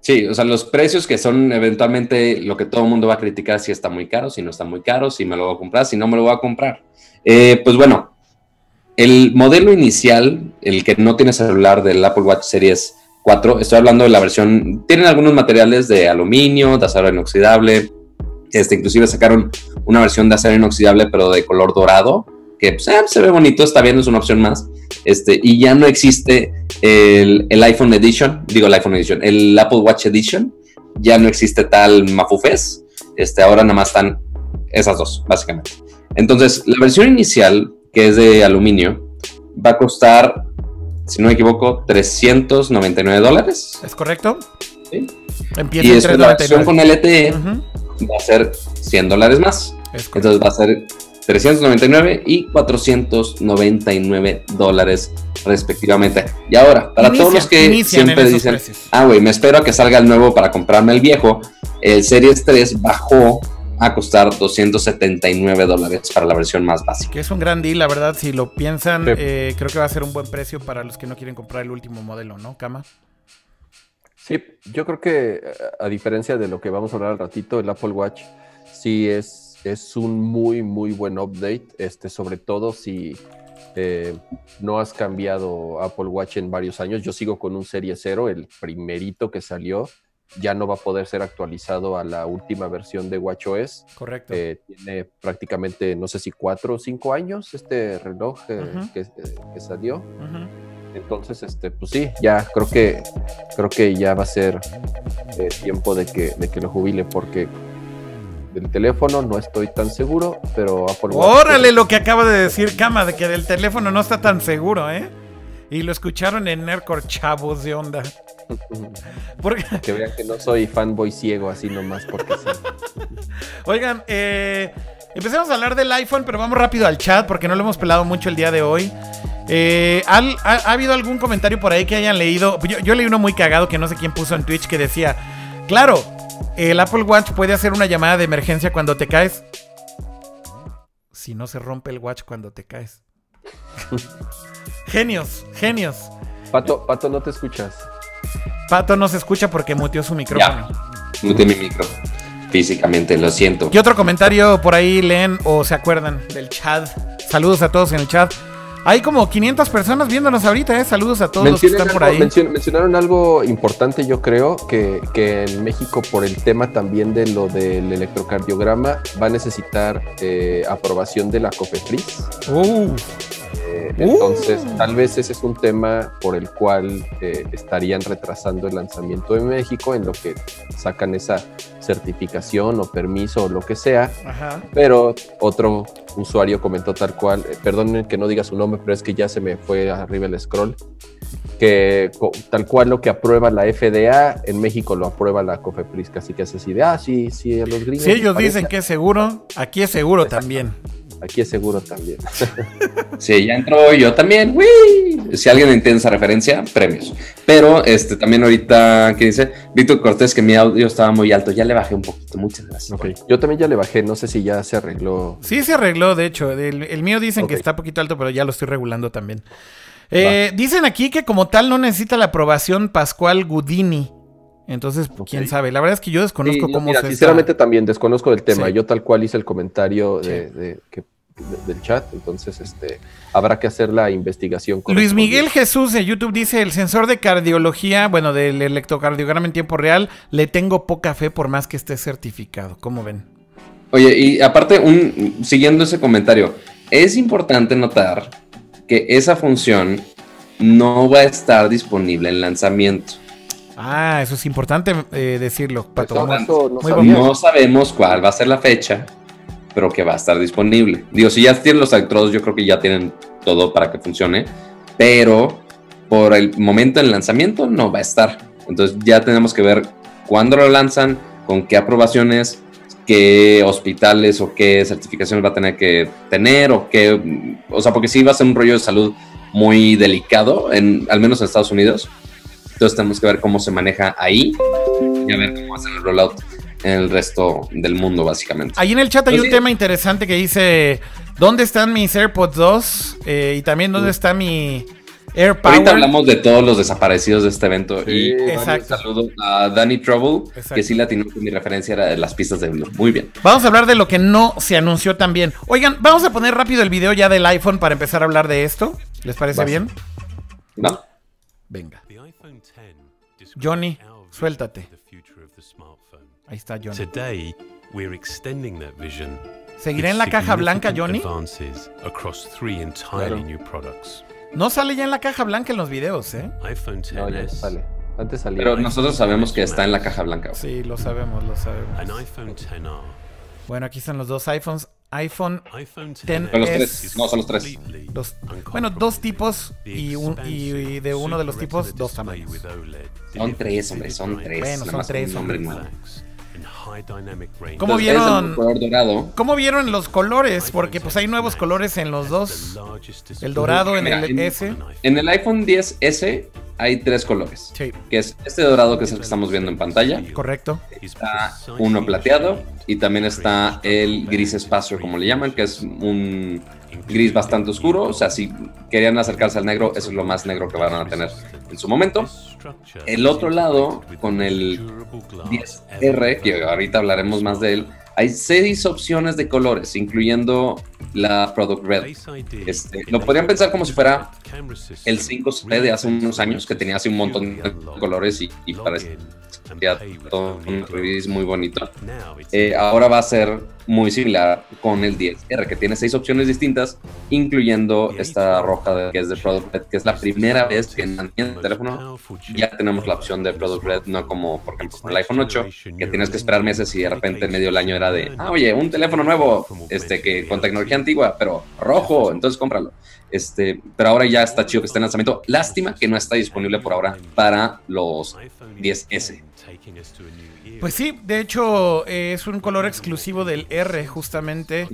Sí, o sea, los precios que son eventualmente lo que todo el mundo va a criticar si está muy caro, si no está muy caro, si me lo voy a comprar, si no me lo voy a comprar. Eh, pues bueno, el modelo inicial, el que no tiene celular del Apple Watch Series 4, estoy hablando de la versión, tienen algunos materiales de aluminio, de acero inoxidable, este, inclusive sacaron una versión de acero inoxidable pero de color dorado, que pues, eh, se ve bonito, está bien, es una opción más. Este, y ya no existe el, iPhone Edition, digo el iPhone Edition, el Apple Watch Edition, ya no existe tal mafufés. Este, ahora nada más están esas dos, básicamente. Entonces, la versión inicial, que es de aluminio, va a costar, si no me equivoco, 399 dólares. ¿Es correcto? Sí. Empieza y después la versión con LTE va a ser 100 dólares más. Entonces va a ser 399 y 499 dólares respectivamente. Y ahora, para todos los que siempre dicen, ah, güey, me espero a que salga el nuevo para comprarme el viejo, el Series 3 bajó a costar 279 dólares para la versión más básica. Que es un gran deal, la verdad, si lo piensan, eh, creo que va a ser un buen precio para los que no quieren comprar el último modelo, ¿no, Cama? Sí, yo creo que a diferencia de lo que vamos a hablar al ratito, el Apple Watch sí es es un muy, muy buen update, este, sobre todo si eh, no has cambiado Apple Watch en varios años. Yo sigo con un Serie 0, el primerito que salió, ya no va a poder ser actualizado a la última versión de WatchOS. Correcto. Eh, tiene prácticamente, no sé si cuatro o cinco años este reloj eh, que, salió. Entonces, este, pues sí, ya creo que creo que ya va a ser tiempo de que, de que lo jubile, porque del teléfono no estoy tan seguro, pero Apple Órale lo que acaba de decir Cama, de que del teléfono no está tan seguro, ¿eh? Y lo escucharon en Nerdcore, chavos de onda. Porque... Que vean que no soy fanboy ciego así nomás porque sí. Oigan, eh, Empecemos a hablar del iPhone, pero vamos rápido al chat porque no lo hemos pelado mucho el día de hoy. Eh, ¿ha, ha, habido algún comentario por ahí que hayan leído? Yo, yo, leí uno muy cagado que no sé quién puso en Twitch que decía, claro, el Apple Watch puede hacer una llamada de emergencia cuando te caes. Si no se rompe el watch cuando te caes. genios, genios. Pato, Pato, no te escuchas. Pato no se escucha porque muteó su micrófono. Ya, muteé mi micrófono físicamente, lo siento. ¿Qué otro comentario por ahí leen o se acuerdan del chat? Saludos a todos en el chat. Hay como 500 personas viéndonos ahorita, ¿eh? Saludos a todos los que están por ahí. mencionaron algo importante, yo creo, que, que, en México, por el tema también de lo del electrocardiograma, va a necesitar eh, aprobación de la COFEPRIS. Uh. Eh, entonces, uh. tal vez ese es un tema por el cual eh, estarían retrasando el lanzamiento en México, en lo que sacan esa certificación o permiso o lo que sea. Pero otro usuario comentó tal cual, eh, perdonen que no diga su nombre, pero es que ya se me fue arriba el scroll, que tal cual lo que aprueba la FDA, en México lo aprueba la COFEPRIS, así que es así de, ah, sí, sí, a los gringos. Si ellos dicen que es seguro, aquí es seguro también. Aquí es seguro también. sí, ya entró yo también. Si alguien entiende esa referencia, premios. Pero este también ahorita, ¿qué dice? Víctor Cortés, que mi audio estaba muy alto. Ya le bajé un poquito. Muchas gracias. Yo también ya le bajé. No sé si ya se arregló. Sí, se arregló, de hecho. El, mío dicen que está un poquito alto, pero ya lo estoy regulando también. Eh, dicen aquí que como tal no necesita la aprobación Pascual Gudini. Entonces, quién sabe. La verdad es que yo desconozco cómo mira, Sinceramente también desconozco del tema. Yo tal cual hice el comentario de, que del chat, entonces este habrá que hacer la investigación. Luis Miguel Jesús de YouTube dice, el sensor de cardiología, bueno, del electrocardiograma en tiempo real, le tengo poca fe por más que esté certificado. ¿Cómo ven? Oye, y aparte, un, siguiendo ese comentario, es importante notar que esa función no va a estar disponible en lanzamiento. Ah, eso es importante eh, decirlo, Pato. no sabemos cuál va a ser la fecha pero que va a estar disponible. Digo, si ya tienen los electrodos, yo creo que ya tienen todo para que funcione, pero por el momento del lanzamiento no va a estar. Entonces ya tenemos que ver cuándo lo lanzan, con qué aprobaciones, qué hospitales o qué certificaciones va a tener que tener o qué, o sea, porque sí va a ser un rollo de salud muy delicado, en, al menos en Estados Unidos. Entonces tenemos que ver cómo se maneja ahí y a ver cómo hacen el rollout en el resto del mundo, básicamente. Ahí en el chat hay un tema interesante que dice: ¿Dónde están mis AirPods 2? Eh, y también, ¿dónde está mi AirPower? Ahorita hablamos de todos los desaparecidos de este evento. y un saludo a Danny Trouble, que sí latino que mi referencia era de las pistas de Blue. Muy bien. Vamos a hablar de lo que no se anunció también. Oigan, vamos a poner rápido el video ya del iPhone para empezar a hablar de esto. ¿Les parece bien? ¿No? Venga. Johnny, suéltate. Ahí está Johnny. Today, we're extending that vision ¿Seguirá en la caja blanca, Johnny? No sale ya en la caja blanca en los videos, ¿eh? iPhone no, ya sale. Antes salía. Pero nosotros sabemos que está en la caja blanca. Sí, lo sabemos, lo sabemos. Bueno, aquí están los dos iPhones. iPhone 10 No, son los tres. bueno, dos tipos y, un, y, de uno de los tipos, dos tamaños. Son tres, hombre, son tres. Bueno, son tres. Hombre. ¿Cómo vieron, ¿Cómo vieron los colores? Porque pues hay nuevos colores en los dos. El dorado en el S. En el iPhone 10S hay tres colores. Que es este dorado que es el que estamos viendo en pantalla. Correcto. Está uno plateado y también está el gris espacio, como le llaman, que es un gris bastante oscuro. O sea, si querían acercarse al negro, eso es lo más negro que van a tener en su momento. El otro lado, con el 10R, que ahorita hablaremos más de él, hay seis opciones de colores, incluyendo la Product Red. Este, lo podrían pensar como si fuera el 5C de hace unos años, que tenía así un montón de colores y, y parece todo un release muy bonito. Eh, ahora va a ser muy similar con el 10R, que tiene seis opciones distintas, incluyendo esta roja de, que es de Product Red, que es la primera vez que en el teléfono ya tenemos la opción de Product Red, no como por ejemplo con el iPhone 8, que tienes que esperar meses y de repente en medio del año era de, ah, oye, un teléfono nuevo, este que con tecnología antigua, pero rojo, entonces cómpralo. Este, pero ahora ya está chido que esté en lanzamiento. Lástima que no está disponible por ahora para los 10S. Pues sí, de hecho eh, es un color exclusivo del R justamente.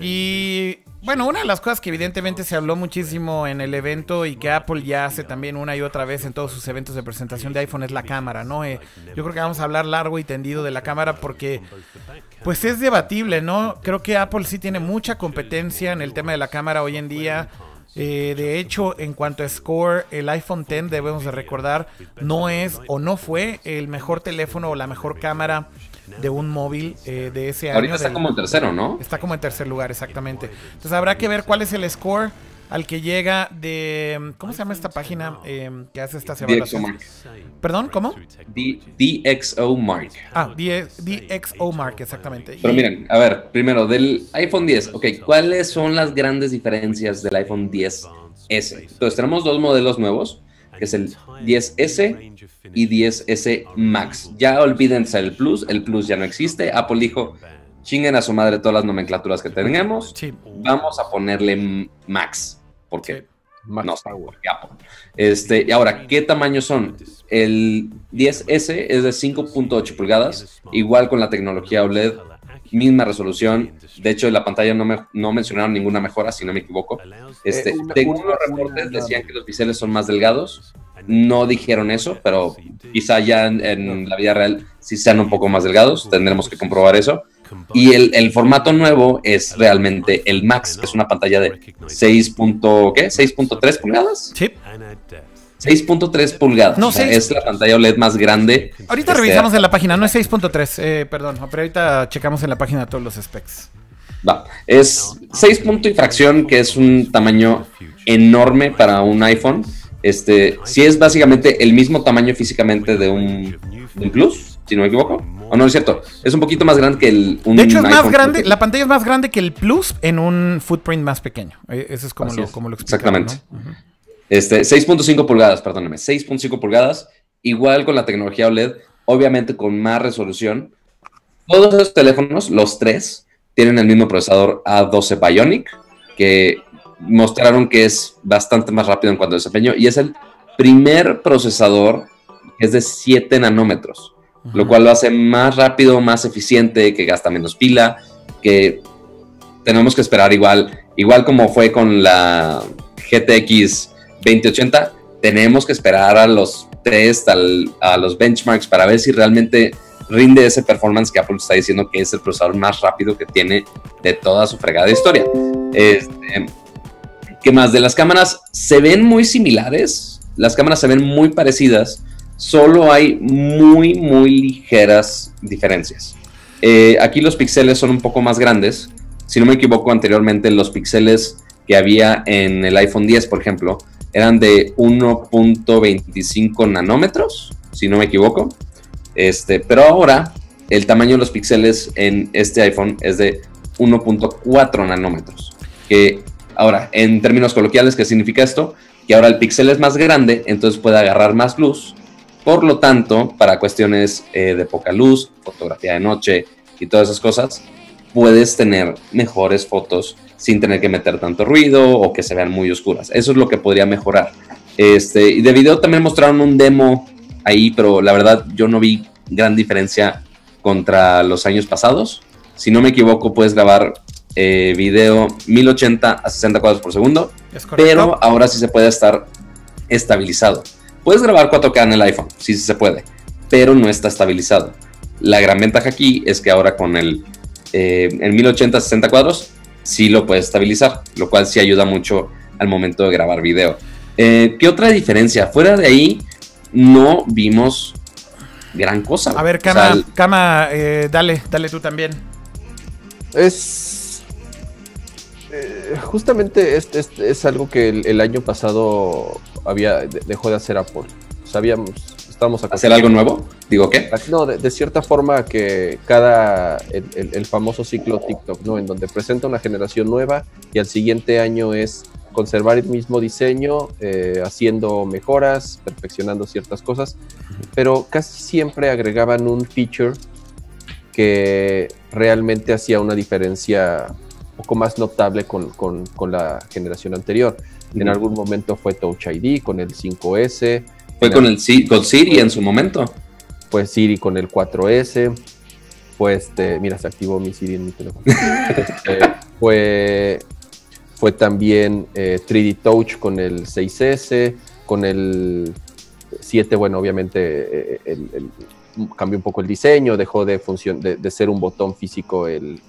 Y bueno, una de las cosas que evidentemente se habló muchísimo en el evento y que Apple ya hace también una y otra vez en todos sus eventos de presentación de iPhone es la cámara, ¿no? Eh, yo creo que vamos a hablar largo y tendido de la cámara porque pues es debatible, ¿no? Creo que Apple sí tiene mucha competencia en el tema de la cámara hoy en día. Eh, de hecho, en cuanto a score, el iPhone X, debemos de recordar, no es o no fue el mejor teléfono o la mejor cámara de un móvil eh, de ese año. Ahorita está como en tercero, ¿no? Está como en tercer lugar, exactamente. Entonces habrá que ver cuál es el score al que llega de... ¿Cómo se llama esta página eh, que hace estas evaluaciones? Perdón, ¿cómo? DxO Mark. Ah, DxO Mark, exactamente. Pero miren, a ver, primero, del iPhone 10, ok, ¿cuáles son las grandes diferencias del iPhone 10S? Entonces tenemos dos modelos nuevos, que es el 10S y 10S Max. Ya olvídense el Plus, el Plus ya no existe. Apple dijo, chinguen a su madre todas las nomenclaturas que tengamos. Vamos a ponerle Max. Porque no no Apple. Este, y ahora, ¿qué tamaño son? El 10S es de 5.8 pulgadas, igual con la tecnología OLED, misma resolución. De hecho, en la pantalla no, me, no mencionaron ninguna mejora, si no me equivoco. Este, eh, según los reportes, decían que los píxeles son más delgados no dijeron eso, pero quizá ya en, la vida real sí sean un poco más delgados, tendremos que comprobar eso. Y el, formato nuevo es realmente el Max, que es una pantalla de 6. ¿qué? 6.3 pulgadas. Sí. 6.3 pulgadas. No, es la pantalla OLED más grande. Ahorita este, revisamos en la página, no es 6.3, eh, perdón, pero ahorita checamos en la página todos los specs. Va, es 6 punto y fracción, que es un tamaño enorme para un iPhone. Este, si es básicamente el mismo tamaño físicamente de un, Plus, si no me equivoco. ¿O no es cierto? Es un poquito más grande que el un De hecho, es más grande, la pantalla es más grande que el Plus en un footprint más pequeño. E, eso es como, lo, como lo Exactamente. Este, 6.5 pulgadas, perdóname, 6.5 pulgadas, igual con la tecnología OLED, obviamente con más resolución. Todos los teléfonos, los tres, tienen el mismo procesador A12 Bionic, que mostraron que es bastante más rápido en cuanto a desempeño y es el primer procesador que es de 7 nanómetros, lo cual lo hace más rápido, más eficiente, que gasta menos pila, que tenemos que esperar igual, igual como fue con la GTX 2080, tenemos que esperar a los test, a los benchmarks para ver si realmente rinde ese performance que Apple está diciendo que es el procesador más rápido que tiene de toda su fregada historia. Este, ¿Qué más? De las cámaras se ven muy similares, las cámaras se ven muy parecidas, solo hay muy, muy ligeras diferencias. Eh, aquí los píxeles son un poco más grandes. Si no me equivoco, anteriormente los píxeles que había en el iPhone 10, por ejemplo, eran de 1.25 nanómetros, si no me equivoco. Este, pero ahora el tamaño de los píxeles en este iPhone es de 1.4 nanómetros, que Ahora, en términos coloquiales, ¿qué significa esto? Que ahora el píxel es más grande, entonces puede agarrar más luz. Por lo tanto, para cuestiones eh, de poca luz, fotografía de noche y todas esas cosas, puedes tener mejores fotos sin tener que meter tanto ruido o que se vean muy oscuras. Eso es lo que podría mejorar. Este, y de video también mostraron un demo ahí, pero la verdad yo no vi gran diferencia contra los años pasados. Si no me equivoco, puedes grabar eh, video 1080 a 60 cuadros por segundo, pero ahora sí se puede estar estabilizado. Puedes grabar 4K en el iPhone, sí, sí se puede, pero no está estabilizado. La gran ventaja aquí es que ahora con el, eh, 1080 a 60 cuadros sí lo puedes estabilizar, lo cual sí ayuda mucho al momento de grabar video. Eh, ¿Qué otra diferencia? Fuera de ahí, no vimos gran cosa. A ver, Cama, eh, dale, dale tú también. Es eh, justamente es, es, algo que el, año pasado había dejó de hacer Apple. Sabíamos, estábamos ¿Hacer algo nuevo? ¿Digo qué? No, de, cierta forma que cada, el, famoso ciclo TikTok, ¿no? En donde presenta una generación nueva y al siguiente año es conservar el mismo diseño, eh, haciendo mejoras, perfeccionando ciertas cosas, pero casi siempre agregaban un feature que realmente hacía una diferencia poco más notable con, con, con la generación anterior. En algún momento fue Touch ID con el 5S. Fue con, el, con Siri en su momento. Fue Siri con el 4S. Fue este, mira, se activó mi Siri en mi teléfono. Este, fue, fue también 3D eh, Touch con el 6S, con el 7, bueno, obviamente eh, el, cambió un poco el diseño, dejó de, función, de, ser un botón físico el,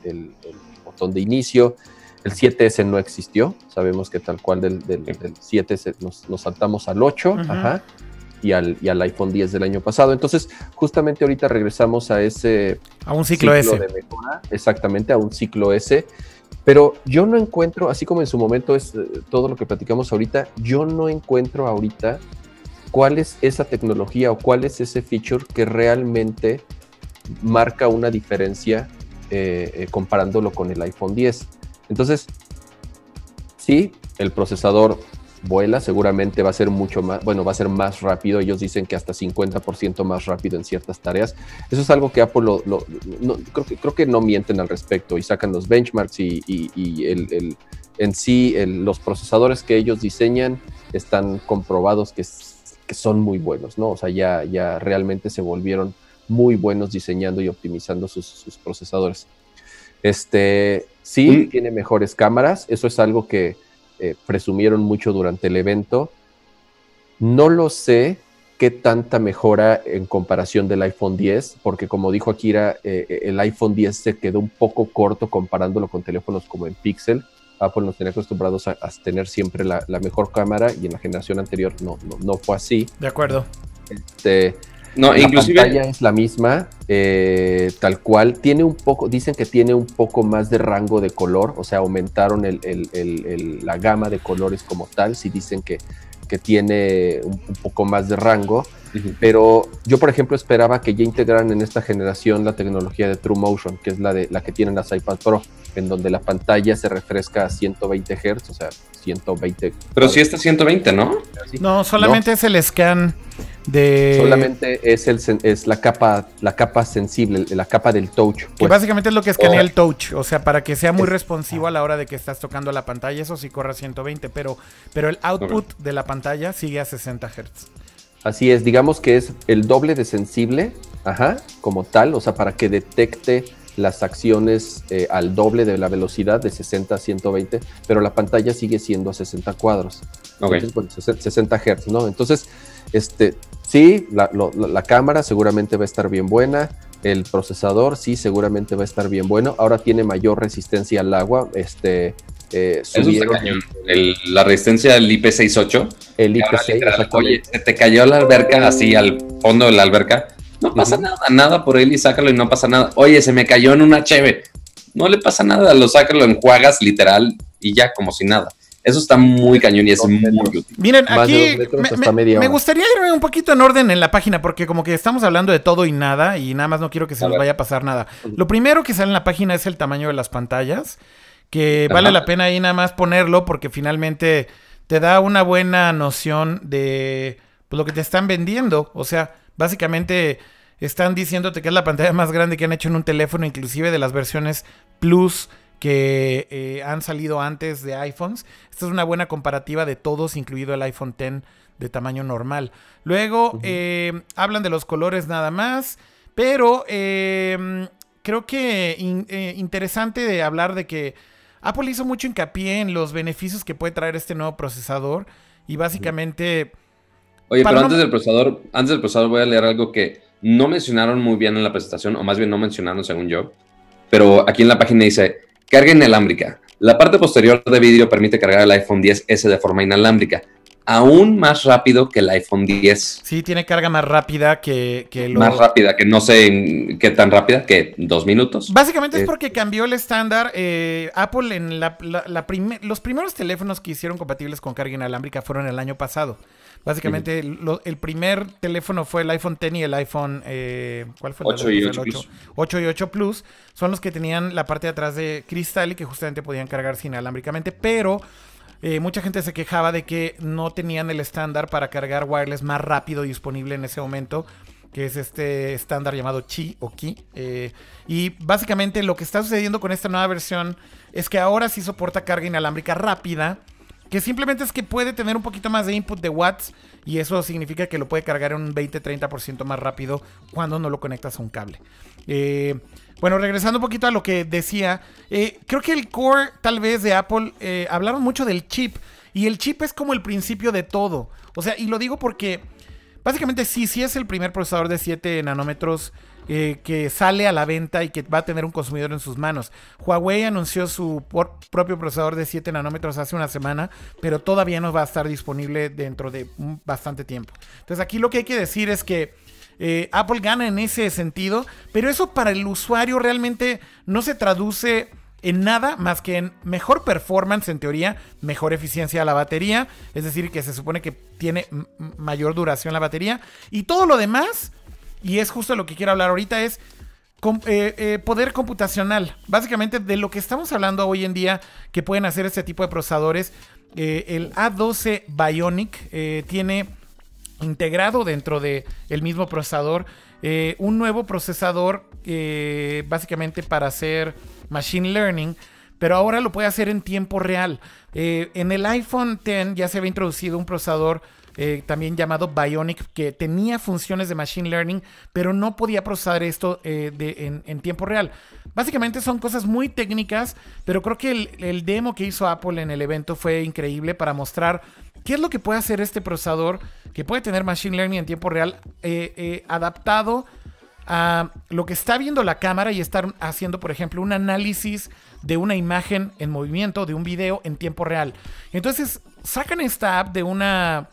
botón de inicio. El 7S no existió, sabemos que tal cual del, 7 nos, saltamos al 8 y, al, y, al, iPhone 10 del año pasado. Entonces, justamente ahorita regresamos a ese... A un ciclo, S. exactamente, a un ciclo S. Pero yo no encuentro, así como en su momento es eh, todo lo que platicamos ahorita, yo no encuentro ahorita cuál es esa tecnología o cuál es ese feature que realmente marca una diferencia eh, eh, comparándolo con el iPhone 10. Entonces, sí, el procesador vuela, seguramente va a ser mucho más, bueno, va a ser más rápido. Ellos dicen que hasta 50% más rápido en ciertas tareas. Eso es algo que Apple lo, no, creo, que, creo que no mienten al respecto y sacan los benchmarks y, el, en sí los procesadores que ellos diseñan están comprobados que que son muy buenos, ¿no? O sea, ya, ya realmente se volvieron muy buenos diseñando y optimizando sus, procesadores. Este, sí, mm. tiene mejores cámaras, eso es algo que eh, presumieron mucho durante el evento. No lo sé qué tanta mejora en comparación del iPhone 10, porque como dijo Akira, eh, el iPhone 10 se quedó un poco corto comparándolo con teléfonos como el Pixel. Apple nos tenía acostumbrados a, tener siempre la, mejor cámara y en la generación anterior no, no, fue así. De acuerdo. Este, no, la pantalla es la misma, eh, tal cual. Tiene un poco, dicen que tiene un poco más de rango de color, o sea, aumentaron la gama de colores como tal. Si dicen que, que tiene un, poco más de rango. Pero yo, por ejemplo, esperaba que ya integraran en esta generación la tecnología de True Motion, que es la de la que tienen las iPad Pro en donde la pantalla se refresca a 120 Hz, o sea, 120. Pero sí está 120, ¿no? No, solamente es el scan de. Solamente es, el, es la capa la capa sensible, la capa del touch. Que pues. básicamente es lo que escanea el touch, o sea, para que sea muy responsivo a la hora de que estás tocando la pantalla, eso sí corre a 120, pero, pero el output de la pantalla sigue a 60 Hz. Así es, digamos que es el doble de sensible, ajá, como tal, o sea, para que detecte las acciones eh, al doble de la velocidad de 60 a 120, pero la pantalla sigue siendo a 60 cuadros. Okay. 60 Hz, ¿no? Entonces, este, sí, la, cámara seguramente va a estar bien buena. El procesador, sí, seguramente va a estar bien bueno. Ahora tiene mayor resistencia al agua. Este, eh, la resistencia del IP68. El IP6. Oye, se te cayó la alberca así al fondo de la alberca no pasa nada, nada por él y sácalo y no pasa nada. Oye, se me cayó en una cheve. No le pasa nada, lo sácalo, enjuagas literal y ya, como si nada. Eso está muy cañón y es muy útil. Miren, aquí me, gustaría irme un poquito en orden en la página porque como que estamos hablando de todo y nada y nada más no quiero que se nos vaya a pasar nada. Lo primero que sale en la página es el tamaño de las pantallas, que vale la pena ahí nada más ponerlo porque finalmente te da una buena noción de pues, lo que te están vendiendo. O sea, básicamente están diciéndote que es la pantalla más grande que han hecho en un teléfono, inclusive de las versiones Plus que eh, han salido antes de iPhones. Esta es una buena comparativa de todos, incluido el iPhone X de tamaño normal. Luego eh, hablan de los colores nada más, pero eh, creo que interesante de hablar de que Apple hizo mucho hincapié en los beneficios que puede traer este nuevo procesador y básicamente... Oye, pero antes del procesador, antes del procesador voy a leer algo que no mencionaron muy bien en la presentación, o más bien no mencionaron según yo, pero aquí en la página dice, carga inalámbrica. La parte posterior de vidrio permite cargar el iPhone 10S de forma inalámbrica, aún más rápido que el iPhone 10. Sí, tiene carga más rápida que, que lo... Más rápida, que no sé qué tan rápida, que dos minutos. Básicamente es eh, porque cambió el estándar. Eh, Apple en la, los primeros teléfonos que hicieron compatibles con carga inalámbrica fueron el año pasado. Básicamente, el primer teléfono fue el iPhone X y el iPhone. Eh, ¿Cuál fue? 8 y 8, Plus. 8 y 8 Plus. Son los que tenían la parte de atrás de cristal y que justamente podían cargarse inalámbricamente. Pero eh, mucha gente se quejaba de que no tenían el estándar para cargar wireless más rápido disponible en ese momento que es este estándar llamado Chi o Ki. Eh, y básicamente lo que está sucediendo con esta nueva versión es que ahora sí soporta carga inalámbrica rápida, que simplemente es que puede tener un poquito más de input de watts y eso significa que lo puede cargar un 20-30% más rápido cuando no lo conectas a un cable. Eh, bueno, regresando un poquito a lo que decía, eh, creo que el core tal vez de Apple hablaron mucho del chip y el chip es como el principio de todo. O sea, y lo digo porque Básicamente sí, sí es el primer procesador de 7 nanómetros eh, que sale a la venta y que va a tener un consumidor en sus manos. Huawei anunció su propio procesador de 7 nanómetros hace una semana, pero todavía no va a estar disponible dentro de bastante tiempo. Entonces aquí lo que hay que decir es que eh, Apple gana en ese sentido, pero eso para el usuario realmente no se traduce en nada más que en mejor performance en teoría, mejor eficiencia de la batería, es decir, que se supone que tiene mayor duración la batería y todo lo demás, y es justo lo que quiero hablar ahorita, es eh, eh, poder computacional. Básicamente de lo que estamos hablando hoy en día que pueden hacer este tipo de procesadores, eh, el A12 Bionic tiene integrado dentro del el mismo procesador un nuevo procesador básicamente para hacer Machine Learning, pero ahora lo puede hacer en tiempo real. En el iPhone X ya se había introducido un procesador eh, también llamado Bionic que tenía funciones de Machine Learning, pero no podía procesar esto eh, en, tiempo real. Básicamente son cosas muy técnicas, pero creo que el, el, demo que hizo Apple en el evento fue increíble para mostrar qué es lo que puede hacer este procesador que puede tener Machine Learning en tiempo real adaptado a lo que está viendo la cámara y estar haciendo, por ejemplo, un análisis de una imagen en movimiento, de un video en tiempo real. Entonces, sacan esta app de una,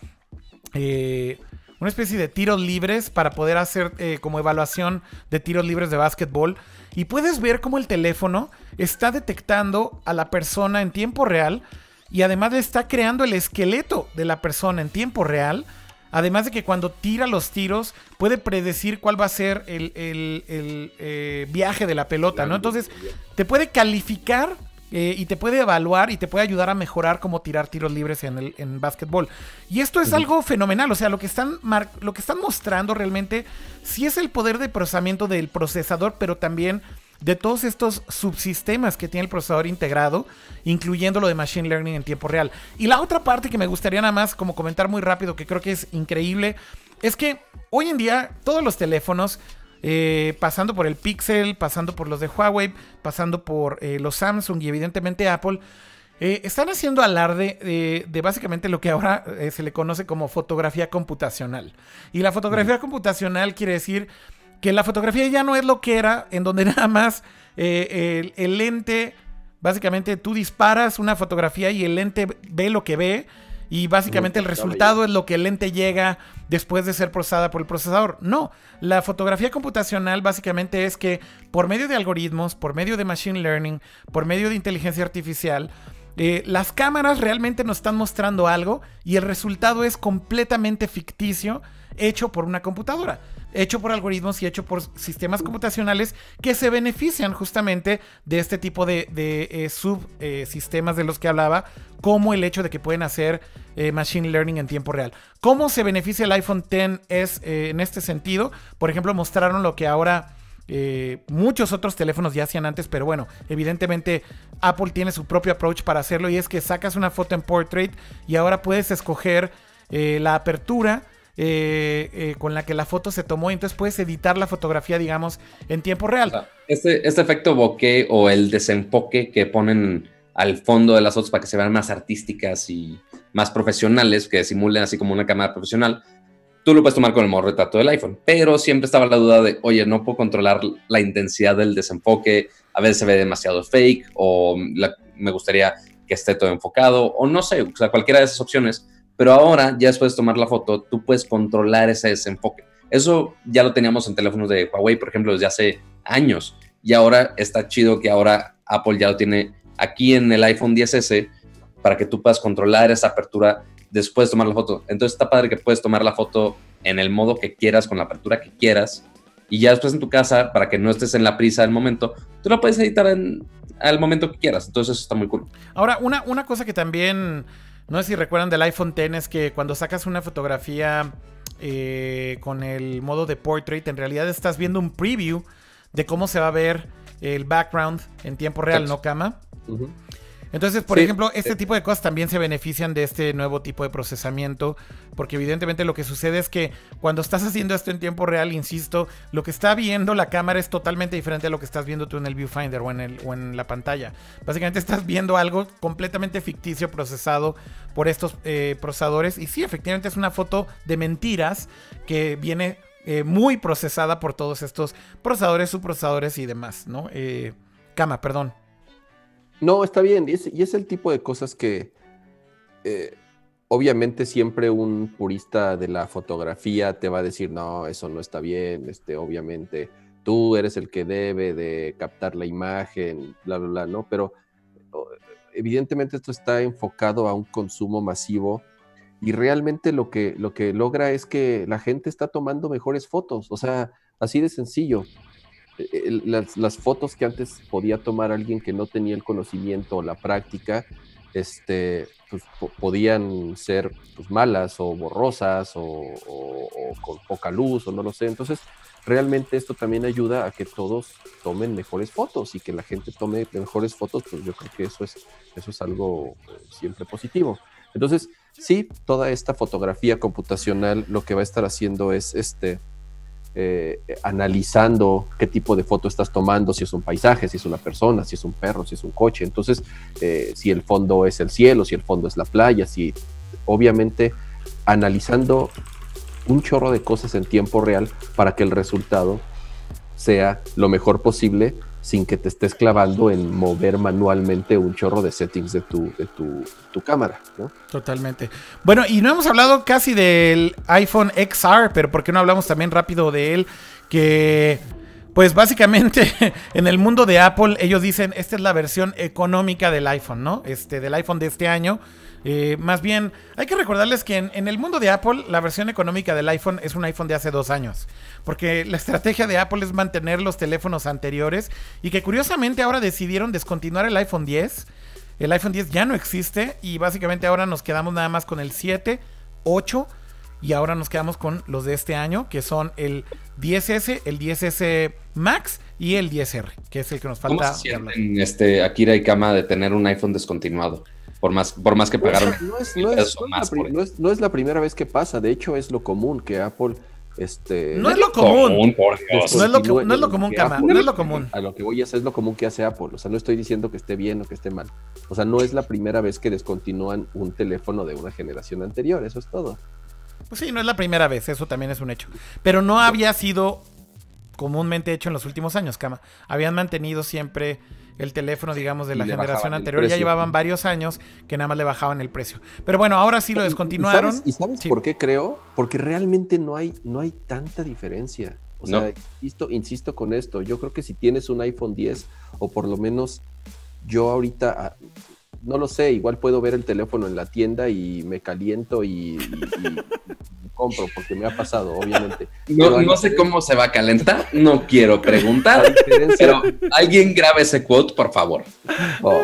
eh, una especie de tiros libres para poder hacer eh, como evaluación de tiros libres de básquetbol. Y puedes ver cómo el teléfono está detectando a la persona en tiempo real y además está creando el esqueleto de la persona en tiempo real Además de que cuando tira los tiros puede predecir cuál va a ser el, eh, viaje de la pelota, ¿no? Entonces te puede calificar eh, y te puede evaluar y te puede ayudar a mejorar cómo tirar tiros libres en el en básquetbol. Y esto es algo fenomenal, o sea, lo que, están lo que están mostrando realmente sí es el poder de procesamiento del procesador, pero también de todos estos subsistemas que tiene el procesador integrado, incluyendo lo de Machine Learning en tiempo real. Y la otra parte que me gustaría nada más como comentar muy rápido, que creo que es increíble, es que hoy en día todos los teléfonos, eh, pasando por el Pixel, pasando por los de Huawei, pasando por eh, los Samsung y evidentemente Apple, eh, están haciendo alarde de, básicamente lo que ahora se le conoce como fotografía computacional. Y la fotografía computacional quiere decir que la fotografía ya no es lo que era, en donde nada más eh, el, lente, básicamente tú disparas una fotografía y el lente ve lo que ve. Y básicamente el resultado es lo que el lente llega después de ser procesada por el procesador. No, la fotografía computacional básicamente es que por medio de algoritmos, por medio de machine learning, por medio de inteligencia artificial, eh, las cámaras realmente nos están mostrando algo y el resultado es completamente ficticio, hecho por una computadora hecho por algoritmos y hecho por sistemas computacionales que se benefician justamente de este tipo de, eh, subsistemas de los que hablaba, como el hecho de que pueden hacer eh, machine learning en tiempo real. ¿Cómo se beneficia el iPhone X es, eh, en este sentido? Por ejemplo, mostraron lo que ahora... muchos otros teléfonos ya hacían antes, pero bueno, evidentemente Apple tiene su propio approach para hacerlo y es que sacas una foto en portrait y ahora puedes escoger la apertura, eh, eh, con la que la foto se tomó y entonces puedes editar la fotografía, digamos, en tiempo real. este, este efecto bokeh o el desenfoque que ponen al fondo de las fotos para que se vean más artísticas y más profesionales, que simulen así como una cámara profesional, tú lo puedes tomar con el modo retrato del iPhone, pero siempre estaba la duda de, oye, no puedo controlar la intensidad del desenfoque, a veces se ve demasiado fake o me gustaría que esté todo enfocado o no sé, o sea, cualquiera de esas opciones pero ahora, ya después de tomar la foto, tú puedes controlar ese desenfoque. Eso ya lo teníamos en teléfonos de Huawei, por ejemplo, desde hace años. Y ahora está chido que ahora Apple ya lo tiene aquí en el iPhone 10S para que tú puedas controlar esa apertura después de tomar la foto. Entonces está padre que puedes tomar la foto en el modo que quieras, con la apertura que quieras. Y ya después en tu casa, para que no estés en la prisa del momento, tú la puedes editar en, al momento que quieras. Entonces eso está muy cool. Ahora, una, una cosa que también no sé si recuerdan del iPhone X, es que cuando sacas una fotografía eh, con el modo de portrait, en realidad estás viendo un preview de cómo se va a ver el background en tiempo real, ¿no, Cama? Entonces, por ejemplo, este tipo de cosas también se benefician de este nuevo tipo de procesamiento, porque evidentemente lo que sucede es que cuando estás haciendo esto en tiempo real, insisto, lo que está viendo la cámara es totalmente diferente a lo que estás viendo tú en el viewfinder o en, el, o en la pantalla. Básicamente estás viendo algo completamente ficticio procesado por estos eh, procesadores y sí, efectivamente es una foto de mentiras que viene eh, muy procesada por todos estos procesadores, subprocesadores y demás, ¿no? Eh, cama, perdón. No, está bien. Y es, el tipo de cosas que eh, obviamente siempre un purista de la fotografía te va a decir, no, eso no está bien, este, obviamente tú eres el que debe de captar la imagen, bla, bla, bla, ¿no? Pero evidentemente esto está enfocado a un consumo masivo y realmente lo que, lo que logra es que la gente está tomando mejores fotos, o sea, así de sencillo las, fotos que antes podía tomar alguien que no tenía el conocimiento o la práctica, este, pues, podían ser pues, malas o borrosas o, con poca luz o no lo sé. Entonces, realmente esto también ayuda a que todos tomen mejores fotos y que la gente tome mejores fotos, pues yo creo que eso es, eso es algo eh, siempre positivo. Entonces, sí, toda esta fotografía computacional lo que va a estar haciendo es este, eh, analizando qué tipo de foto estás tomando, si es un paisaje, si es una persona, si es un perro, si es un coche. Entonces, eh, si el fondo es el cielo, si el fondo es la playa, si obviamente analizando un chorro de cosas en tiempo real para que el resultado sea lo mejor posible sin que te estés clavando en mover manualmente un chorro de settings de tu, de tu, cámara. Totalmente. Bueno, y no hemos hablado casi del iPhone XR, pero ¿por qué no hablamos también rápido de él? Que, pues básicamente en el mundo de Apple ellos dicen, esta es la versión económica del iPhone, ¿no? Este, del iPhone de este año. Eh, más bien, hay que recordarles que en, el mundo de Apple, la versión económica del iPhone es un iPhone de hace dos años. Porque la estrategia de Apple es mantener los teléfonos anteriores y que curiosamente ahora decidieron descontinuar el iPhone 10. El iPhone 10 ya no existe y básicamente ahora nos quedamos nada más con el 7, 8 y ahora nos quedamos con los de este año, que son el 10S, el 10S Max y el 10R, que es el que nos falta. ¿Cómo se sienten, este, Akira y Kama de tener un iPhone descontinuado? por más, por más que pagaron. No es, la, primera vez que pasa, de hecho es lo común que Apple... Este, no es lo común. No es lo, común, no es lo común. A lo que voy a hacer es lo común que hace Apple. O sea, no estoy diciendo que esté bien o que esté mal. O sea, no es la primera vez que descontinúan un teléfono de una generación anterior. Eso es todo. Pues sí, no es la primera vez. Eso también es un hecho. Pero no había sido comúnmente hecho en los últimos años, Cama. Habían mantenido siempre el teléfono, digamos, de la generación anterior. Ya llevaban varios años que nada más le bajaban el precio. Pero bueno, ahora sí lo descontinuaron. ¿Y sabes, por qué creo? Porque realmente no hay, no hay tanta diferencia. O sea, insisto, insisto con esto. Yo creo que si tienes un iPhone 10, o por lo menos yo ahorita, ah, no lo sé, igual puedo ver el teléfono en la tienda y me caliento y compro, porque me ha pasado, obviamente. No, sé cómo se va a calentar, no quiero preguntar, pero alguien grabe ese quote, por favor. Oh.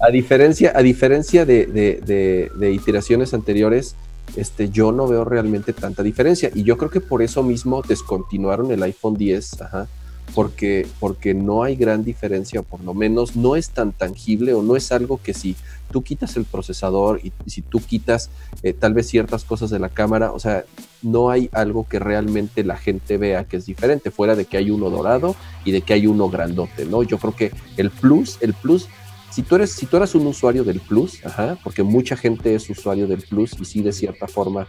A diferencia, a diferencia de, de, iteraciones anteriores, este, yo no veo realmente tanta diferencia. Y yo creo que por eso mismo descontinuaron el iPhone 10, porque, porque no hay gran diferencia, por lo menos no es tan tangible o no es algo que si tú quitas el procesador y, si tú quitas eh, tal vez ciertas cosas de la cámara, o sea, no hay algo que realmente la gente vea que es diferente, fuera de que hay uno dorado y de que hay uno grandote, ¿no? Yo creo que el plus, el plus, si tú eres, si tú eres un usuario del plus, ajá, porque mucha gente es usuario del plus y sí de cierta forma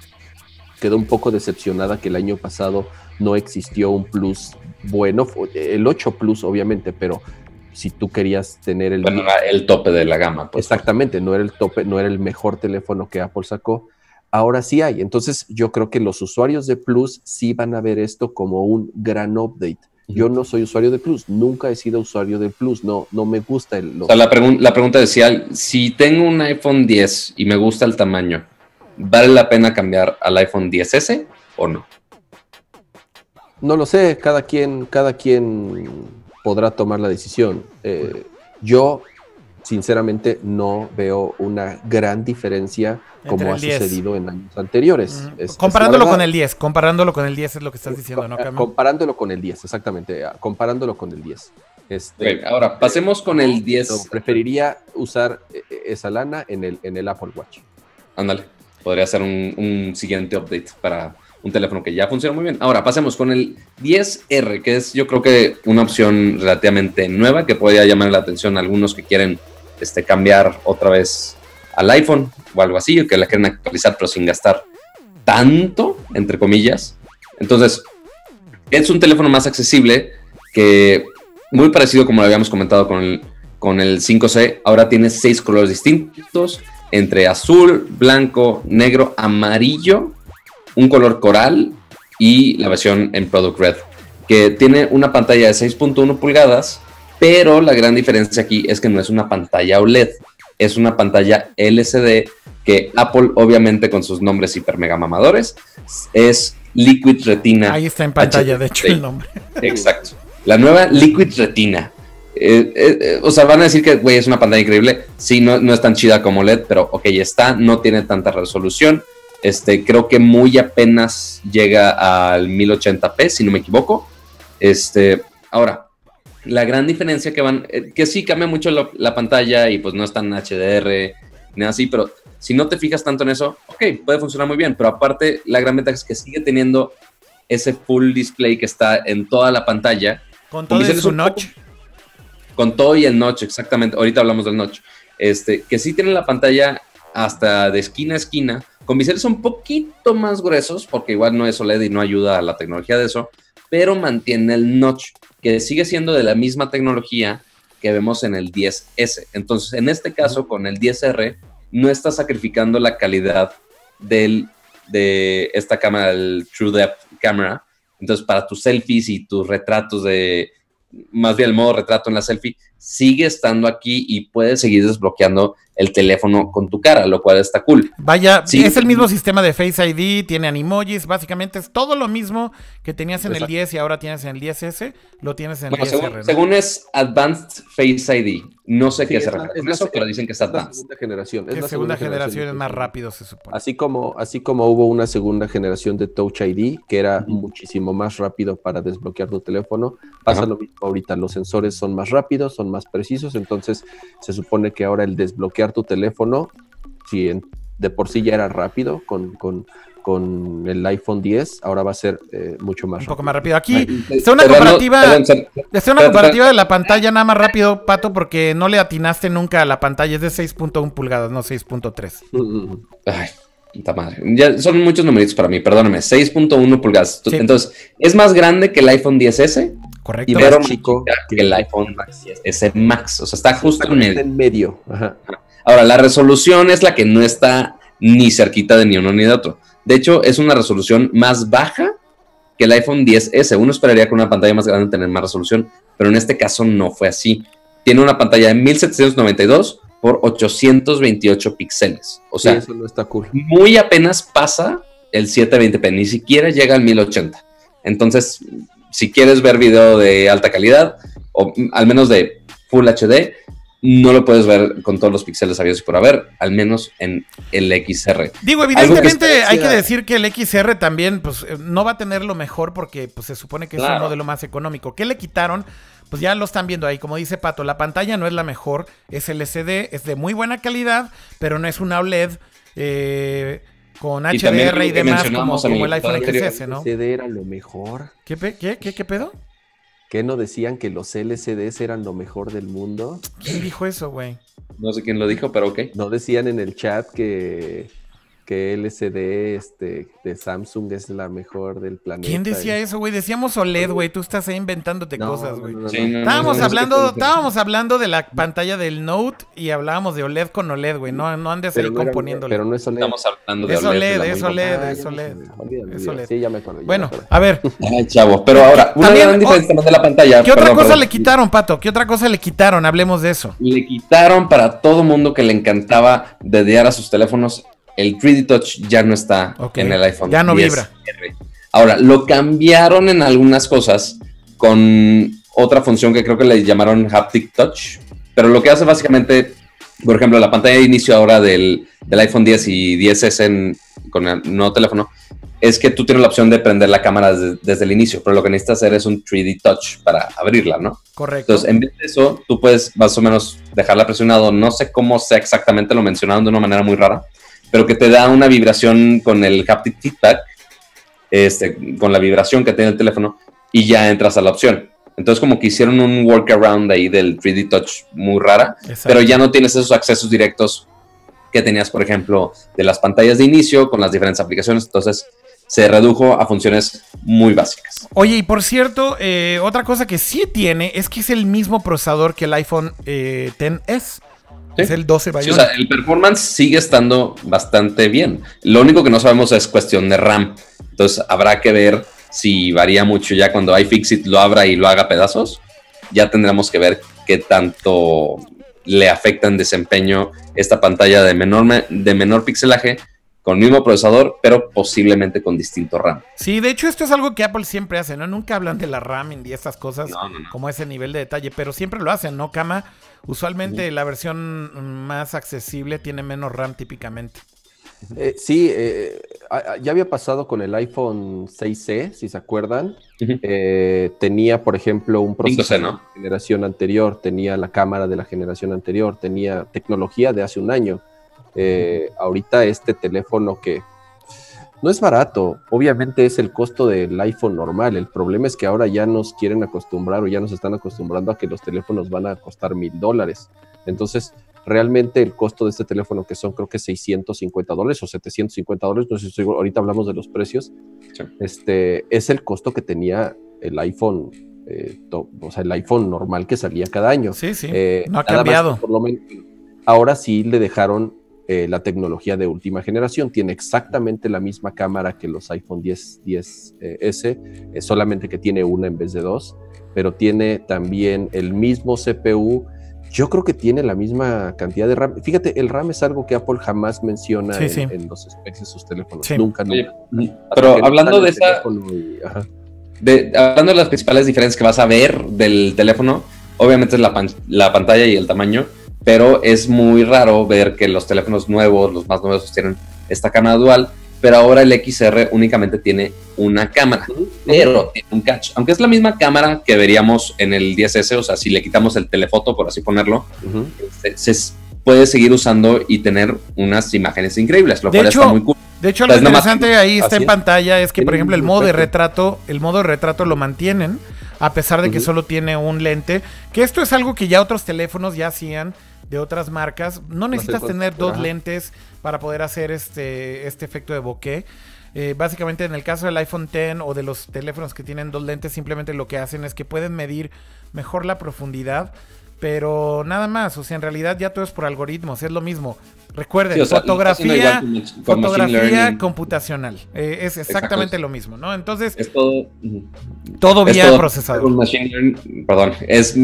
quedó un poco decepcionada que el año pasado no existió un plus bueno, el 8 Plus obviamente, pero si tú querías tener el, el tope de la gama. Pues. Exactamente, no era el tope, no era el mejor teléfono que Apple sacó. Ahora sí hay. Entonces yo creo que los usuarios de Plus sí van a ver esto como un gran update. Yo no soy usuario de Plus, nunca he sido usuario de Plus, no, no me gusta el... O sea, la, la pregunta decía, si tengo un iPhone 10 y me gusta el tamaño, ¿vale la pena cambiar al iPhone 10S o no? No lo sé, cada quien, cada quien podrá tomar la decisión. Eh, yo sinceramente no veo una gran diferencia Entre como ha 10. sucedido en años anteriores. Es- comparándolo con el 10, comparándolo con el 10 es lo que estás diciendo, ¿no, Co- Cami? Comparándolo con el 10, exactamente. ah, Comparándolo con el 10. Este, ahora, pasemos con el pero 10. preferiría usar eh, esa lana en el, en el Apple Watch. Ándale, podría ser un, un siguiente update para un teléfono que ya funciona muy bien. Ahora, pasemos con el 10R, que es yo creo que una opción relativamente nueva que podría llamar la atención a algunos que quieren este, cambiar otra vez al iPhone o algo así, o que la quieren actualizar pero sin gastar tanto, entre comillas. Entonces, es un teléfono más accesible que muy parecido como lo habíamos comentado con el, con el 5C, ahora tiene seis colores distintos, entre azul, blanco, negro, amarillo, un color coral y la versión en Product Red, que tiene una pantalla de 6.1 pulgadas, pero la gran diferencia aquí es que no es una pantalla OLED, es una pantalla LCD que Apple, obviamente con sus nombres hiper mega mamadores, es Liquid Retina. Ahí está en pantalla, de hecho, el nombre. Exacto. La nueva Liquid Retina. Eh, eh, eh, o sea, van a decir que, güey, es una pantalla increíble. Sí, no, no es tan chida como LED, pero ok, está. No tiene tanta resolución. Este, creo que muy apenas llega al 1080p, si no me equivoco. Este, ahora, la gran diferencia que van, eh, que sí cambia mucho la, la pantalla y pues no es tan HDR ni así, pero si no te fijas tanto en eso, ok, puede funcionar muy bien. Pero aparte, la gran ventaja es que sigue teniendo ese full display que está en toda la pantalla Con todo Dices su notch. con todo y el notch, exactamente. Ahorita hablamos del notch. Este, que sí tiene la pantalla hasta de esquina a esquina, con biseles un poquito más gruesos, porque igual no es OLED y no ayuda a la tecnología de eso, pero mantiene el notch, que sigue siendo de la misma tecnología que vemos en el 10S. Entonces, en este caso, con el 10R, no está sacrificando la calidad del, de esta cámara, el True Depth Camera. Entonces, para tus selfies y tus retratos de, más bien el modo retrato en la selfie, sigue estando aquí y puedes seguir desbloqueando el teléfono con tu cara, lo cual está cool. Vaya, Sí. es el mismo sistema de Face ID, tiene animojis, básicamente es todo lo mismo que tenías en el Exacto. 10 y ahora tienes en el 10S, lo tienes en el Bueno, 10R. según, ¿no? según es Advanced Face ID, no sé Sí, qué es se la- refiere es con la eso, pero dicen que es Es la Advanced. segunda generación. Es la segunda generación es más rápido, se supone. Así como, así como hubo una segunda generación de Touch ID, que era muchísimo más rápido para desbloquear tu teléfono, pasa Ajá. lo mismo ahorita. Los sensores son más rápidos, son más precisos, entonces se supone que ahora el desbloquear tu teléfono, si en- de por sí ya era rápido con, con, con el iPhone 10, ahora va a ser eh, mucho más Un poco más rápido. Aquí Está está una comparativa- está una comparativa de la pantalla nada más rápido, Pato, porque no le atinaste nunca a la pantalla, es de 6.1 pulgadas, no 6.3. Mm, Ay, puta madre. Ya son muchos numeritos para mí, perdóname. 6.1 pulgadas. Sí. Entonces, es más grande que el iPhone 10S, Correcto. Y pero más chico que el iPhone 10S Max. O sea, está justo en Está medio. en medio. Ajá. Ahora, la resolución es la que no está ni cerquita de ni uno ni de otro. De hecho, es una resolución más baja que el iPhone 10S. Uno esperaría con una pantalla más grande tener más resolución, pero en este caso no fue así. Tiene una pantalla de 1792 por 828 píxeles. O Sí, sea, eso no está cool. muy apenas pasa el 720p, ni siquiera llega al 1080. Entonces, si quieres ver video de alta calidad, o al menos de Full HD, no lo puedes ver con todos los píxeles habidos y por haber, al menos en el XR. Digo, que evidentemente hay que decir que el XR también pues, eh, no va a tener lo mejor porque pues, se supone que es un Claro. modelo más económico. ¿Qué le quitaron? Pues ya lo están viendo ahí, como dice Pato, la pantalla no es la mejor, es LCD, es de muy buena calidad, pero no es una OLED eh, con Y también HDR y demás como, el el iPhone XS, ¿no? LCD era lo mejor. ¿Qué, pe- qué, qué, qué pedo? ¿Qué no decían que los LCDs eran lo mejor del mundo? ¿Quién dijo eso, güey? No sé quién lo dijo, pero ok. No decían en el chat que, que LCD este, de Samsung es la mejor del planeta. ¿Quién decía Y- eso, güey? Decíamos OLED, güey. Tú estás ahí inventándote No, cosas, güey. no, no, Sí, no. no, no, Estábamos no, no, hablando, estábamos hablando de la pantalla del Note y hablábamos de OLED con OLED, güey. No, no andes Pero ahí no era- componiéndole. pero no es OLED. Estamos hablando de Es OLED. de OLED, es OLED. Ah, es OLED. Es. OLED. Sí, ya me acuerdo. ya Bueno, me acuerdo. a ver, Ay, chavo. Pero ahora, una También, gran diferencia también de la pantalla. ¿qué otra cosa perdón. le quitaron, Pato? ¿Qué otra cosa le quitaron? Hablemos de eso. Le quitaron para todo mundo que le encantaba dediar a sus teléfonos. El 3D Touch ya no está en el iPhone. Ya no 10R. vibra. Ahora, lo cambiaron en algunas cosas con otra función que creo que le llamaron Haptic Touch, Pero lo que hace básicamente, por ejemplo, la pantalla de inicio ahora del, del iPhone 10 y 10S en, con el nuevo teléfono, es que tú tienes la opción de prender la cámara desde, desde, el inicio, pero lo que necesitas hacer es un 3D touch para abrirla, ¿no? Correcto. Entonces, en vez de eso, tú puedes más o menos dejarla presionado. No sé cómo sea exactamente, lo mencionaron de una manera muy rara, pero que te da una vibración con el haptic feedback, este, con la vibración que tiene el teléfono, y ya entras a la opción. Entonces como que hicieron un workaround ahí del 3D Touch muy rara, pero ya no tienes esos accesos directos que tenías, por ejemplo, de las pantallas de inicio con las diferentes aplicaciones. Entonces se redujo a funciones muy básicas. Oye, y por cierto, eh, otra cosa que sí tiene es que es el mismo procesador que el iPhone eh, 10. Es el 12 Bionic. Sí, o sea, el performance sigue estando bastante bien. Lo único que no sabemos es cuestión de RAM. Entonces habrá que ver si varía mucho ya cuando iFixit lo abra y lo haga pedazos. Ya tendremos que ver qué tanto le afecta en desempeño esta pantalla de menor, de menor pixelaje con el mismo procesador, pero posiblemente con distinto RAM. Sí, de hecho esto es algo que Apple siempre hace, ¿no? Nunca hablan de la RAM y estas cosas no, no, no. como ese nivel de detalle, pero siempre lo hacen, ¿no, Kama? Usualmente la versión más accesible tiene menos RAM típicamente. Eh, sí, eh, ya había pasado con el iPhone 6C, si se acuerdan. Uh -huh. eh, tenía, por ejemplo, un procesador ¿no? de la generación anterior, tenía la cámara de la generación anterior, tenía tecnología de hace un año. Eh, ahorita este teléfono que no es barato, obviamente es el costo del iPhone normal. El problema es que ahora ya nos quieren acostumbrar o ya nos están acostumbrando a que los teléfonos van a costar mil dólares. Entonces, realmente el costo de este teléfono, que son creo que 650 dólares o 750 dólares, no sé si ahorita hablamos de los precios, sí. este, es el costo que tenía el iPhone, eh, to, o sea, el iPhone normal que salía cada año. Sí, sí, eh, no ha cambiado. Más, por lo menos, ahora sí le dejaron eh, la tecnología de última generación. Tiene exactamente la misma cámara que los iPhone 10, 10 eh, S, eh, solamente que tiene una en vez de dos, pero tiene también el mismo CPU. Yo creo que tiene la misma cantidad de RAM. Fíjate, el RAM es algo que Apple jamás menciona sí, en, sí. en, los specs de sus teléfonos. Sí. Nunca, nunca. Pero hablando de esa. Y, de, hablando de las principales diferencias que vas a ver del teléfono, obviamente es la, pan, la pantalla y el tamaño pero es muy raro ver que los teléfonos nuevos, los más nuevos, tienen esta cámara dual, pero ahora el XR únicamente tiene una cámara, pero tiene un catch. Aunque es la misma cámara que veríamos en el 10S, o sea, si le quitamos el telefoto, por así ponerlo, uh -huh. se, se, puede seguir usando y tener unas imágenes increíbles, lo de cual hecho, está muy cool. De hecho, lo interesante ahí está en pantalla es que, por ejemplo, el modo de retrato, el modo de retrato lo mantienen, a pesar de que uh -huh. solo tiene un lente, que esto es algo que ya otros teléfonos ya hacían, de otras marcas. No necesitas no tener dos Ajá. lentes para poder hacer este, este efecto de bokeh. Eh, básicamente en el caso del iPhone X o de los teléfonos que tienen dos lentes, simplemente lo que hacen es que pueden medir mejor la profundidad, pero nada más, o sea, en realidad ya todo es por algoritmos, es lo mismo. Recuerden, sí, o sea, fotografía, fotografía computacional. Eh, es exactamente Exacto. lo mismo, ¿no? Entonces, es todo, todo vía todo procesador. Machine learning, perdón, es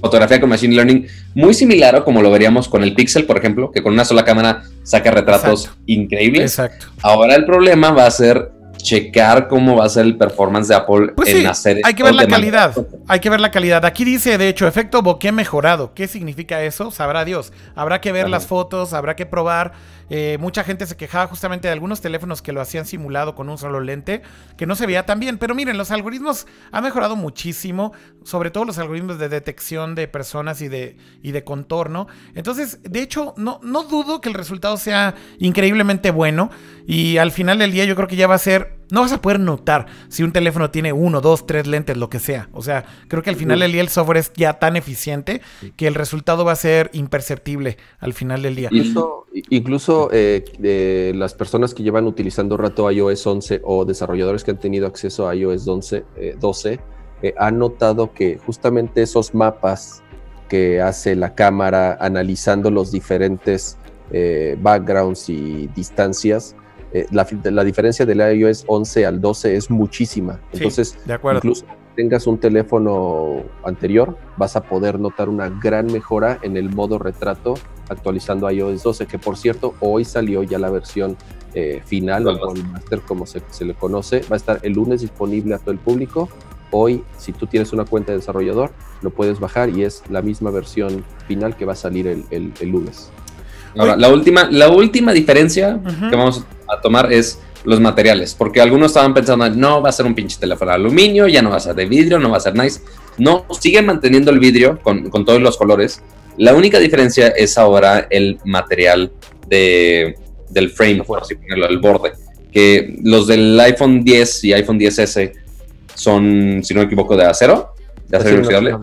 fotografía con Machine Learning muy similar a como lo veríamos con el Pixel, por ejemplo, que con una sola cámara saca retratos Exacto. increíbles. Exacto. Ahora el problema va a ser checar cómo va a ser el performance de Apple pues en sí, hacer Hay que ver la calidad. Hay que ver la calidad. Aquí dice, de hecho, efecto bokeh mejorado. ¿Qué significa eso? Sabrá Dios. Habrá que ver Ajá. las fotos, habrá que probar. Eh, mucha gente se quejaba justamente de algunos teléfonos que lo hacían simulado con un solo lente, que no se veía tan bien. Pero miren, los algoritmos han mejorado muchísimo, sobre todo los algoritmos de detección de personas y de, y de contorno. Entonces, de hecho, no, no dudo que el resultado sea increíblemente bueno. Y al final del día yo creo que ya va a ser no vas a poder notar si un teléfono tiene uno, dos, tres lentes, lo que sea. O sea, creo que al final del día el software es ya tan eficiente que el resultado va a ser imperceptible al final del día. Incluso, incluso eh, eh, las personas que llevan utilizando rato iOS 11 o desarrolladores que han tenido acceso a iOS 11, eh, 12 han notado que justamente esos mapas que hace la cámara analizando los diferentes eh, backgrounds y distancias, eh, la, la, diferencia del iOS 11 al 12 es muchísima. Entonces, sí, de acuerdo. incluso tengas un teléfono anterior, vas a poder notar una gran mejora en el modo retrato actualizando iOS 12, que por cierto, hoy salió ya la versión eh, final, o el master como se, se, le conoce, va a estar el lunes disponible a todo el público hoy, si tú tienes una cuenta de desarrollador, lo puedes bajar y es la misma versión final que va a salir el, el, el lunes. Ahora, la última, la última diferencia que vamos a tomar es los materiales, porque algunos estaban pensando, no, va a ser un pinche teléfono de aluminio, ya no va a ser de vidrio, no va a ser nice. No, siguen manteniendo el vidrio con, con todos los colores. La única diferencia es ahora el material de, del frame, por así ponerlo, el borde. Que los del iPhone 10 y iPhone 10S son, si no me equivoco, de acero, de acero inoxidable.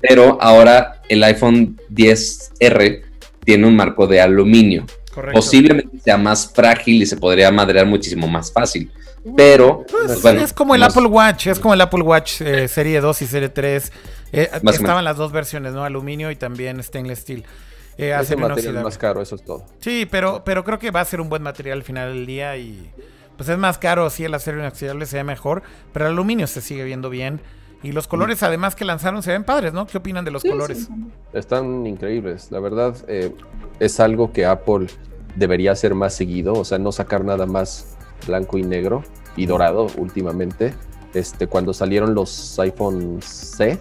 Pero ahora el iPhone 10R tiene un marco de aluminio. Correcto. Posiblemente sea más frágil y se podría madrear muchísimo más fácil. Pero pues, bueno, es como el Apple Watch, es como el Apple Watch eh, serie 2 y serie 3. Eh, estaban las dos versiones, ¿no? Aluminio y también stainless steel. Eh, hace material más caro, eso es todo. Sí, pero, pero creo que va a ser un buen material al final del día y pues es más caro, sí, el acero inoxidable se ve mejor, pero el aluminio se sigue viendo bien. Y los colores, además que lanzaron, se ven padres, ¿no? ¿Qué opinan de los colores? Están increíbles. La verdad, eh, es algo que Apple debería hacer más seguido, o sea, no sacar nada más blanco y negro y dorado últimamente. Este, cuando salieron los iPhone C,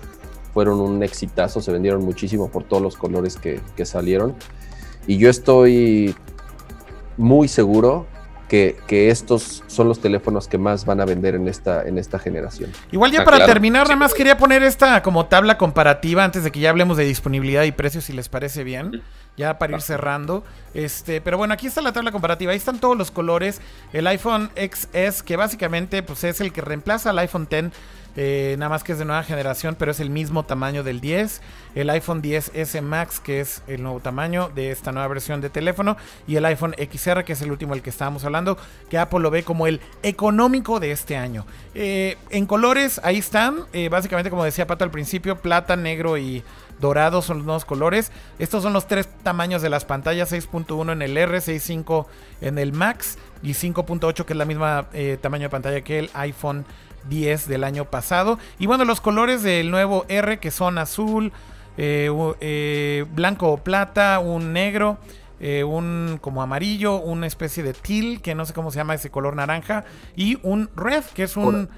fueron un exitazo, se vendieron muchísimo por todos los colores que, que salieron. Y yo estoy muy seguro que, estos son los teléfonos que más van a vender en esta, en esta generación. Igual ya ah, para terminar, nada más quería poner esta como tabla comparativa antes de que ya hablemos de disponibilidad y precios, si les parece bien, ya para ir cerrando. Este, pero bueno, aquí está la tabla comparativa, ahí están todos los colores. El iPhone XS, que básicamente pues, es el que reemplaza al iPhone X eh, nada más que es de nueva generación, pero es el mismo tamaño del 10. El iPhone 10S Max, que es el nuevo tamaño de esta nueva versión de teléfono. Y el iPhone XR, que es el último del que estábamos hablando, que Apple lo ve como el económico de este año. Eh, en colores, ahí están. Eh, básicamente, como decía Pato al principio, plata, negro y dorado son los nuevos colores. Estos son los tres tamaños de las pantallas: 6.1 en el R, 6.5 en el Max y 5.8, que es la misma tamaño de pantalla que el iPhone 10 del año pasado. Y bueno, los colores del nuevo R que son azul, eh, eh, blanco o plata, un negro. Eh, un como amarillo, una especie de teal, que no sé cómo se llama ese color naranja, y un red, que es un,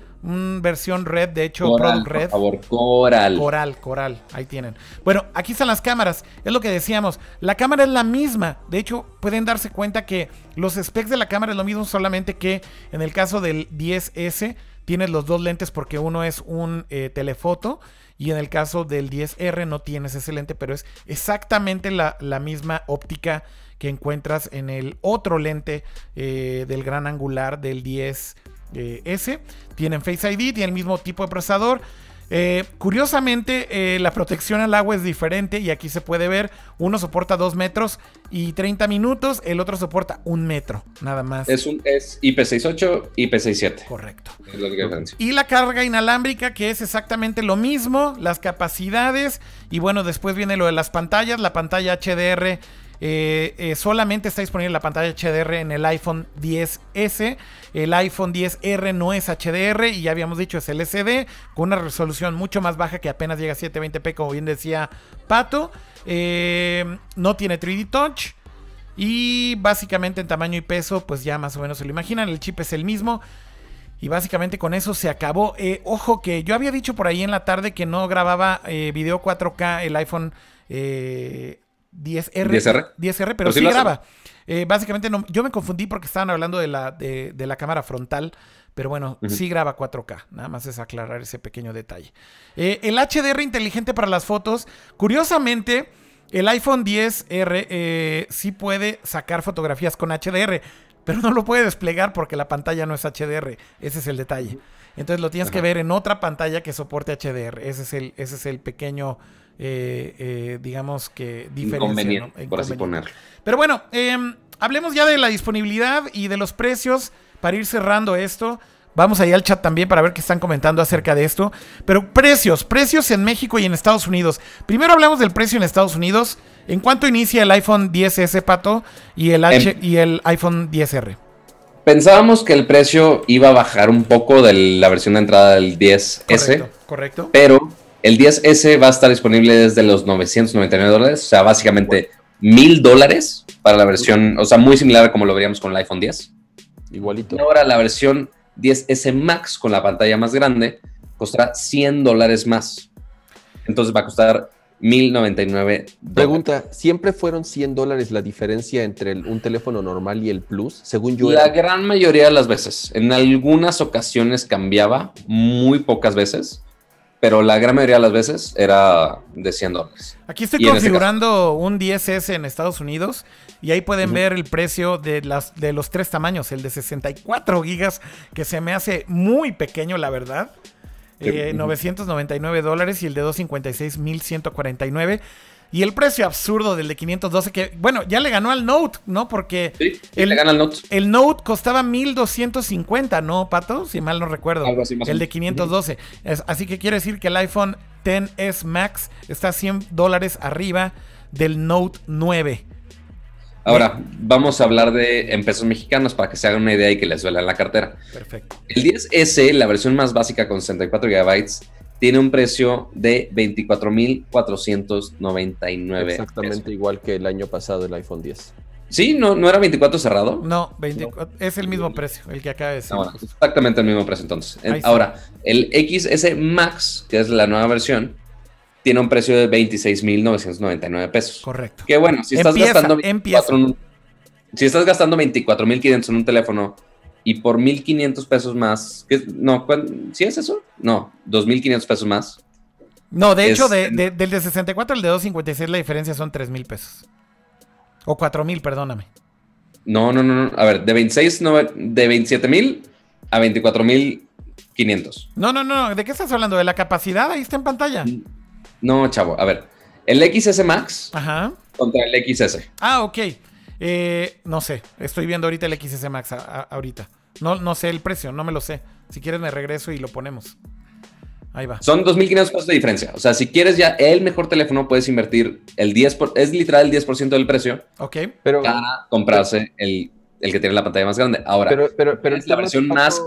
versión red, de hecho, Product Red. Por favor, coral. Coral, coral, ahí tienen. Bueno, aquí están las cámaras, es lo que decíamos, la cámara es la misma, de hecho, pueden darse cuenta que los specs de la cámara es lo mismo, solamente que en el caso del 10S tienes los dos lentes porque uno es un eh, telefoto y en el caso del 10R no tienes ese lente, pero es exactamente la, misma óptica que encuentras en el otro lente eh, del gran angular del 10S. Eh, tienen Face ID, tiene el mismo tipo de procesador. Eh, curiosamente, eh, la protección al agua es diferente y aquí se puede ver, uno soporta 2 metros y 30 minutos, el otro soporta un metro, nada más. Es, un, es IP68, IP67. Correcto. y la carga inalámbrica, que es exactamente lo mismo, las capacidades, y bueno, después viene lo de las pantallas, la pantalla HDR eh, eh, solamente está disponible la pantalla HDR en el iPhone 10S. El iPhone 10R no es HDR y ya habíamos dicho es LCD con una resolución mucho más baja que apenas llega a 720p como bien decía Pato. Eh, no tiene 3D Touch. Y básicamente en tamaño y peso pues ya más o menos se lo imaginan. El chip es el mismo. Y básicamente con eso se acabó. ojo que yo había dicho por ahí en la tarde que no grababa video 4K el iPhone 10R. 10R, pero, sí, graba. Eh, básicamente no, yo me confundí porque estaban hablando de la, de, la cámara frontal, pero bueno, sí graba 4K. Nada más es aclarar ese pequeño detalle. Eh, el HDR inteligente para las fotos, curiosamente, el iPhone 10R eh, sí puede sacar fotografías con HDR, pero no lo puede desplegar porque la pantalla no es HDR. Ese es el detalle. Entonces lo tienes que ver en otra pantalla que soporte HDR. Ese es el, ese es el pequeño eh, eh, digamos que diferencia. por así ponerlo. Pero bueno, em, hablemos ya de la disponibilidad y de los precios para ir cerrando esto. Vamos ahí al chat también para ver qué están comentando acerca de esto. Pero precios, precios en México y en Estados Unidos. Primero hablamos del precio en Estados Unidos. ¿En cuánto inicia el iPhone 10S, Pato, y el, H em. y el iPhone 10R? Pensábamos que el precio iba a bajar un poco de la versión de entrada del 10S. Correcto, correcto. Pero el 10S va a estar disponible desde los 999 dólares, o sea, básicamente mil dólares para la versión, o sea, muy similar a como lo veríamos con el iPhone 10. Igualito. Y ahora la versión 10S Max con la pantalla más grande costará 100 dólares más. Entonces va a costar 1099 Pregunta, ¿siempre fueron 100 dólares la diferencia entre el- un teléfono normal y el Plus? Según yo, La era- gran mayoría de las veces. En algunas ocasiones cambiaba, muy pocas veces, pero la gran mayoría de las veces era de 100 dólares. Aquí estoy Y este configurando un 10S en Estados Unidos y ahí pueden ver el precio de, las, de los tres tamaños. El de 64 gigas, que se me hace muy pequeño, la verdad. Eh, 999 dólares y el de 256, 1149. Y el precio absurdo del de 512, que bueno, ya le ganó al Note, ¿no? Porque Sí, El- le gana el Note. el Note costaba 1250, ¿no, Pato? Si mal no recuerdo. Algo así más el de menos. 512. Es- así que quiere decir que el iPhone XS Max está 100 dólares arriba del Note 9. Ahora, vamos a hablar de en pesos mexicanos para que se hagan una idea y que les duela la cartera. Perfecto. El 10S, la versión más básica con 64 GB, tiene un precio de 24,499. exactamente pesos. igual que el año pasado el iPhone 10. Sí, ¿no, ¿no era 24 cerrado? No, 24 es el mismo precio, el que acaba de decir. Ah, bueno, exactamente el mismo precio entonces. Ahí está. Ahora, el XS Max, que es la nueva versión, tiene un precio de 26,999 pesos. Correcto. Que bueno, si estás Empieza, gastando empieza. 24 en un- si estás gastando 24.500 en un teléfono y por 1.500 pesos más, ¿qué- no, ¿cuán- ¿sí es eso? No, 2.500 pesos más. No, de hecho, es- de- de- del de 64 al de 256 la diferencia son 3 mil pesos. O 4 mil, perdóname. No, no, no, no. A ver, de 26, no, de 27.000 a 24.500. No, no, no. ¿De qué estás hablando? ¿De la capacidad? Ahí está en pantalla. No, chavo, a ver. El XS Max Ajá. contra el XS. Ah, ok. Eh, no sé. Estoy viendo ahorita el XS Max a- a- ahorita. No, no sé el precio, no me lo sé. Si quieres me regreso y lo ponemos. Ahí va. Son 2.500 pesos de diferencia. O sea, si quieres ya el mejor teléfono, puedes invertir el 10%, por- es literal el 10% del precio Ok. Pero, para comprarse el, el que tiene la pantalla más grande. Ahora, pero, pero, pero el es la versión más-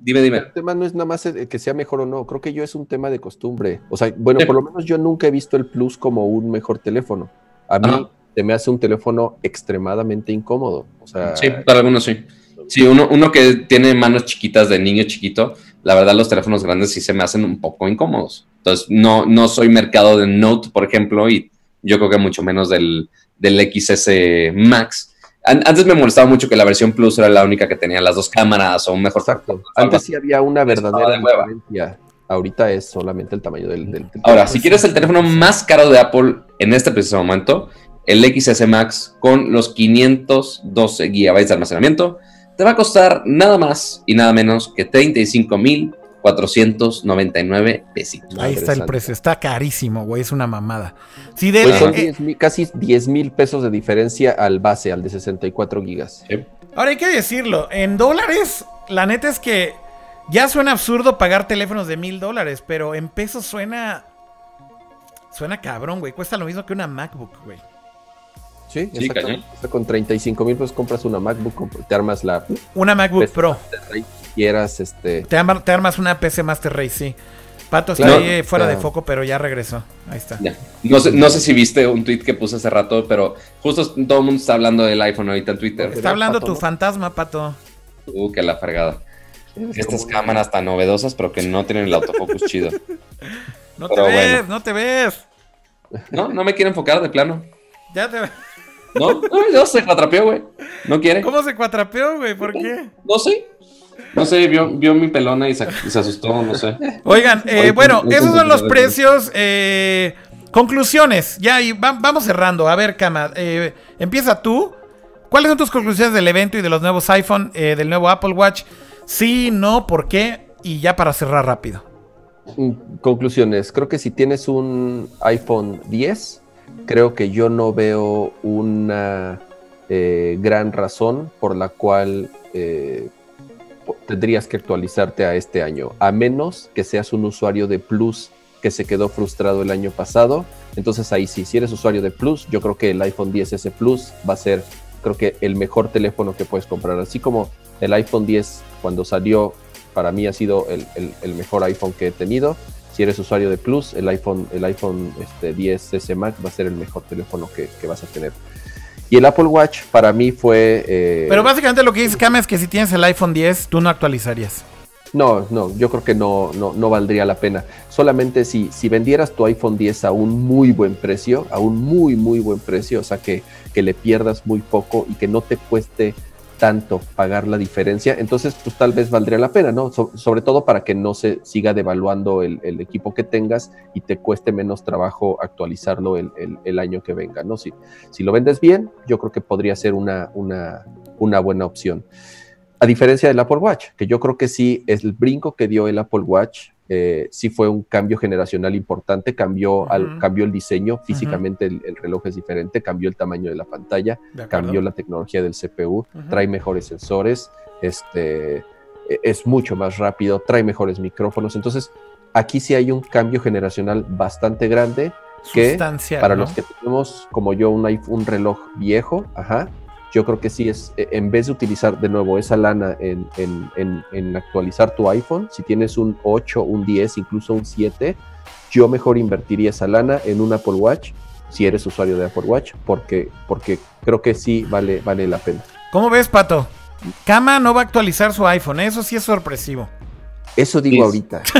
dime, dime. El tema no es nada más que sea mejor o no, creo que yo es un tema de costumbre. O sea, bueno, Sí. por lo menos yo nunca he visto el Plus como un mejor teléfono. A mí Ajá. se me hace un teléfono extremadamente incómodo. O sea, Sí, para algunos sí. Sí, uno, uno que tiene manos chiquitas de niño chiquito, la verdad los teléfonos grandes sí se me hacen un poco incómodos. Entonces, no, no soy mercado de Note, por ejemplo, y yo creo que mucho menos del, del XS Max. An- Antes me molestaba mucho que la versión Plus era la única que tenía las dos cámaras o un mejor exacto. Antes sí había una verdadera diferencia. Ahorita es solamente el tamaño del, del Ahora, si quieres el teléfono más caro de Apple en este preciso momento, el XS Max con los 512 GB de almacenamiento, te va a costar nada más y nada menos que 35,499 pesitos. Ahí está el santa. precio. Está carísimo, güey. Es una mamada. Sí, de Pues son eh, 10 mil- casi 10 mil pesos de diferencia al base, al de 64 gigas. Ahora hay que decirlo, en dólares, la neta es que ya suena absurdo pagar teléfonos de mil dólares, pero en pesos suena. Suena cabrón, güey. Cuesta lo mismo que una MacBook, güey. Sí, Sí, cañón. O sea, con 35 mil pesos compras una MacBook, te armas la Una MacBook Pues- Pro. que quieras, este, Te, arma- te armas una PC Master Race, sí. Pato está Claro. ahí fuera de foco, pero ya regresó. Ahí está. Ya. No sé, no sé si viste un tweet que puse hace rato, pero justo todo el mundo está hablando del iPhone ahorita en Twitter. Está hablando Pato, tu ¿no? fantasma, Pato. Uh, que la fregada. Estas cámaras tan novedosas, pero que no tienen el autofocus chido. No te ves, bueno. no te ves. No, no me quiere enfocar de plano. Ya te No, no, yo se atrapeó, güey. No quiere. ¿Cómo se cuatrapeó, güey? ¿Por qué? No sé. No sé, vio, vio mi pelona y se, y se asustó, no sé. Oigan, eh, Oye, bueno, no esos son los precios. eh, conclusiones. Ya, y va- vamos cerrando. A ver, Kama, eh, empieza tú. ¿Cuáles son tus conclusiones del evento y de los nuevos iPhone, eh, del nuevo Apple Watch? Sí, no, ¿por qué? Y ya para cerrar rápido. Mm, Conclusiones. Creo que si tienes un iPhone 10, creo que yo no veo una eh, gran razón por la cual eh, tendrías que actualizarte a este año, a menos que seas un usuario de Plus que se quedó frustrado el año pasado. Entonces ahí sí, si eres usuario de Plus, yo creo que el iPhone 10S Plus va a ser, creo que el mejor teléfono que puedes comprar. Así como el iPhone 10 cuando salió, para mí ha sido el mejor iPhone que he tenido. Si eres usuario de Plus, el iPhone, el iPhone este, 10S Max va a ser el mejor teléfono que, que vas a tener. Y el Apple Watch para mí fue... eh, Pero básicamente lo que dice Kama es que si tienes el iPhone 10, tú no actualizarías. No, no, yo creo que no, no, no valdría la pena. Solamente si, si vendieras tu iPhone 10 a un muy buen precio, a un muy, muy buen precio, o sea, que, que le pierdas muy poco y que no te cueste tanto pagar la diferencia, entonces pues tal vez valdría la pena, ¿no? sobre todo para que no se siga devaluando el, equipo que tengas y te cueste menos trabajo actualizarlo el, año que venga, ¿no? Si, si lo vendes bien, yo creo que podría ser una, una, una buena opción. A diferencia del Apple Watch, que yo creo que sí, es el brinco que dio el Apple Watch, eh, sí fue un cambio generacional importante, cambió, al, cambió el diseño, físicamente el, reloj es diferente, cambió el tamaño de la pantalla, cambió la tecnología del CPU, trae mejores sensores, este, e, es mucho más rápido, trae mejores micrófonos, entonces aquí sí hay un cambio generacional bastante grande que para los que tenemos como yo un, un reloj viejo, ajá, yo creo que sí es, e, en vez de utilizar de nuevo esa lana en, actualizar tu iPhone, si tienes un 8, un 10, incluso un 7, yo mejor invertiría esa lana en un Apple Watch, si eres usuario de Apple Watch, porque, porque creo que sí vale, vale la pena. ¿Cómo ves, Pato? Kama no va a actualizar su iPhone, eso sí es sorpresivo. Eso digo ahorita.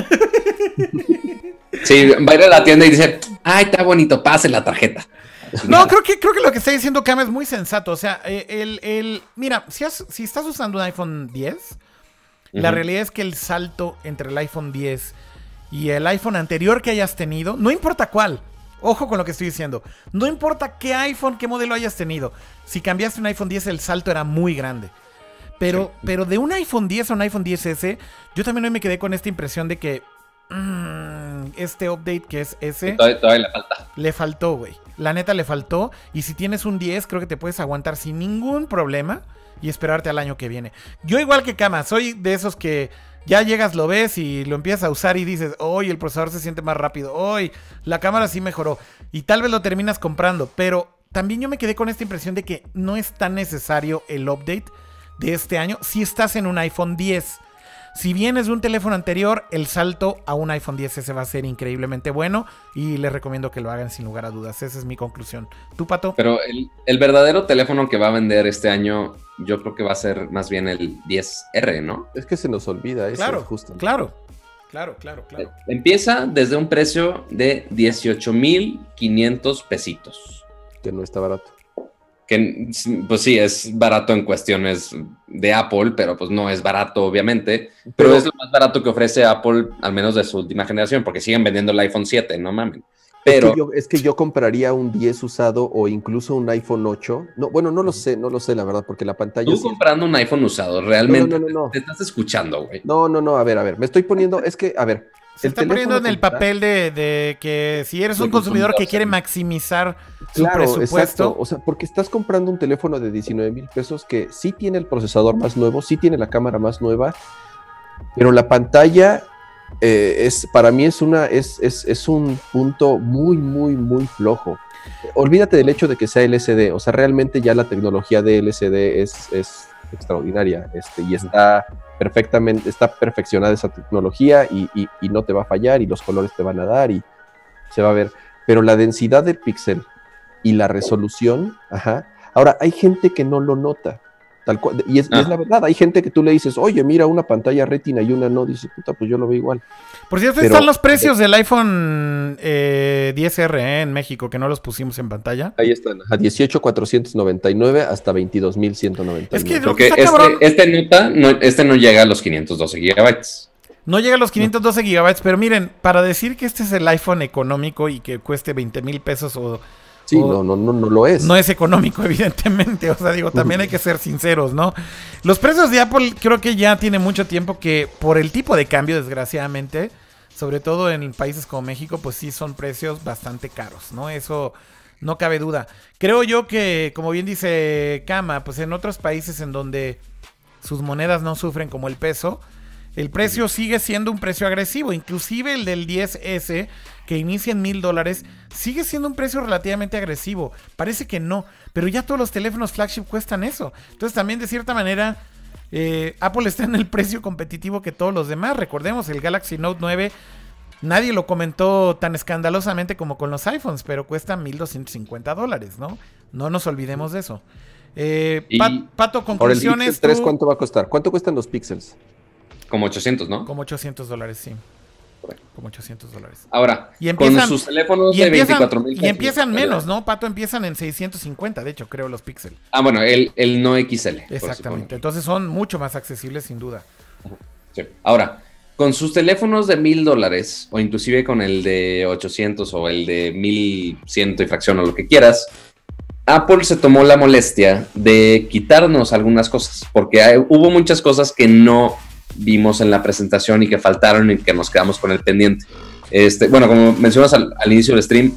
sí, va a ir a la tienda y dice, ay, está bonito, pase la tarjeta. No, creo que, creo que lo que está diciendo Cam es muy sensato. O sea, eh, el, el mira, si, si estás usando un iPhone 10, la realidad es que el salto entre el iPhone 10 y el iPhone anterior que hayas tenido, no importa cuál, ojo con lo que estoy diciendo, no importa qué iPhone, qué modelo hayas tenido, si cambiaste un iPhone 10 el salto era muy grande. Pero, pero de un iPhone 10 a un iPhone 10S, yo también hoy me quedé con esta impresión de que mm, este update que es ese... todavía le falta. Le faltó, güey. La neta le faltó. Y si tienes un 10, creo que te puedes aguantar sin ningún problema y esperarte al año que viene. Yo igual que Kama, soy de esos que ya llegas, lo ves y lo empiezas a usar y dices, hoy el procesador se siente más rápido, hoy la cámara sí mejoró. Y tal vez lo terminas comprando, pero también yo me quedé con esta impresión de que no es tan necesario el update de este año si estás en un iPhone 10. Si vienes de un teléfono anterior, el salto a un iPhone 10S va a ser increíblemente bueno y les recomiendo que lo hagan sin lugar a dudas. Esa es mi conclusión. ¿Tú, Pato? Pero el, verdadero teléfono que va a vender este año, yo creo que va a ser más bien el 10R, ¿no? Es que se nos olvida eso. Claro, justo. Claro. Claro, claro, claro. Empieza desde un precio de 18,500 pesitos. Que no está barato que pues sí, es barato en cuestiones de Apple, pero pues no es barato obviamente, pero, es lo más barato que ofrece Apple, al menos de su última generación, porque siguen vendiendo el iPhone 7, no mames. Pero es que, yo, es que yo compraría un 10 usado o incluso un iPhone 8. No, bueno, no lo sé, no lo sé la verdad, porque la pantalla. Tú comprando un iPhone usado, realmente no, no, te estás escuchando, güey. No, no, no, a ver, a ver, me estoy poniendo, es que, a ver, se está poniendo en el papel de, que si eres un consumidor que quiere maximizar su presupuesto. O sea, porque estás comprando un teléfono de 19 mil pesos que sí tiene el procesador más nuevo, sí tiene la cámara más nueva, pero la pantalla eh, es para mí es una es, es, un punto muy, muy, muy flojo. Olvídate del hecho de que sea LCD, o sea, realmente ya la tecnología de LCD es, es extraordinaria este, y está perfectamente, está perfeccionada esa tecnología y, no te va a fallar y los colores te van a dar y se va a ver. Pero la densidad del píxel y la resolución, ajá. Ahora, hay gente que no lo nota. Tal cual, y es, ah. la verdad, hay gente que tú le dices, oye, mira una pantalla retina y una no, dice, puta, pues yo lo veo igual. Por cierto, están los precios del iPhone 10R eh, en México, que no los pusimos en pantalla. Ahí están, a 18,499 hasta 22,199. Es que Porque este, este, nota, no, este no llega a los 512 gigabytes. No llega a los 512 gigabytes, pero miren, para decir que este es el iPhone económico y que cueste 20 mil pesos o Sí, no, no, no, no lo es. No es económico, evidentemente. O sea, digo, también hay que ser sinceros, ¿no? Los precios de Apple creo que ya tiene mucho tiempo que, por el tipo de cambio, desgraciadamente, sobre todo en países como México, pues sí son precios bastante caros, ¿no? Eso no cabe duda. Creo yo que, como bien dice Kama, pues en otros países en donde sus monedas no sufren como el peso, el precio sigue siendo un precio agresivo. Inclusive el del 10S que inicia en mil dólares, sigue siendo un precio relativamente agresivo. Parece que no, pero ya todos los teléfonos flagship cuestan eso. Entonces también de cierta manera eh, Apple está en el precio competitivo que todos los demás. Recordemos, el Galaxy Note 9 nadie lo comentó tan escandalosamente como con los iPhones, pero cuesta 1.250 dólares, ¿no? No nos olvidemos de eso. Eh, Pato, conclusiones. El 3, ¿cuánto va a costar? ¿Cuánto cuestan los Pixels? Como 800, ¿no? Como 800 dólares, sí. Como 800 dólares. Ahora, y empiezan, con sus teléfonos de 24 mil Y empiezan menos, ¿no? Pato, empiezan en 650, de hecho, creo, los Pixel. Ah, bueno, el, el no XL. Exactamente. Entonces son mucho más accesibles, sin duda. Sí. Ahora, con sus teléfonos de mil dólares, o inclusive con el de 800 o el de 1100 y fracción o lo que quieras, Apple se tomó la molestia de quitarnos algunas cosas, porque hubo muchas cosas que no vimos en la presentación y que faltaron y que nos quedamos con el pendiente. Este, bueno, como mencionas al, inicio del stream,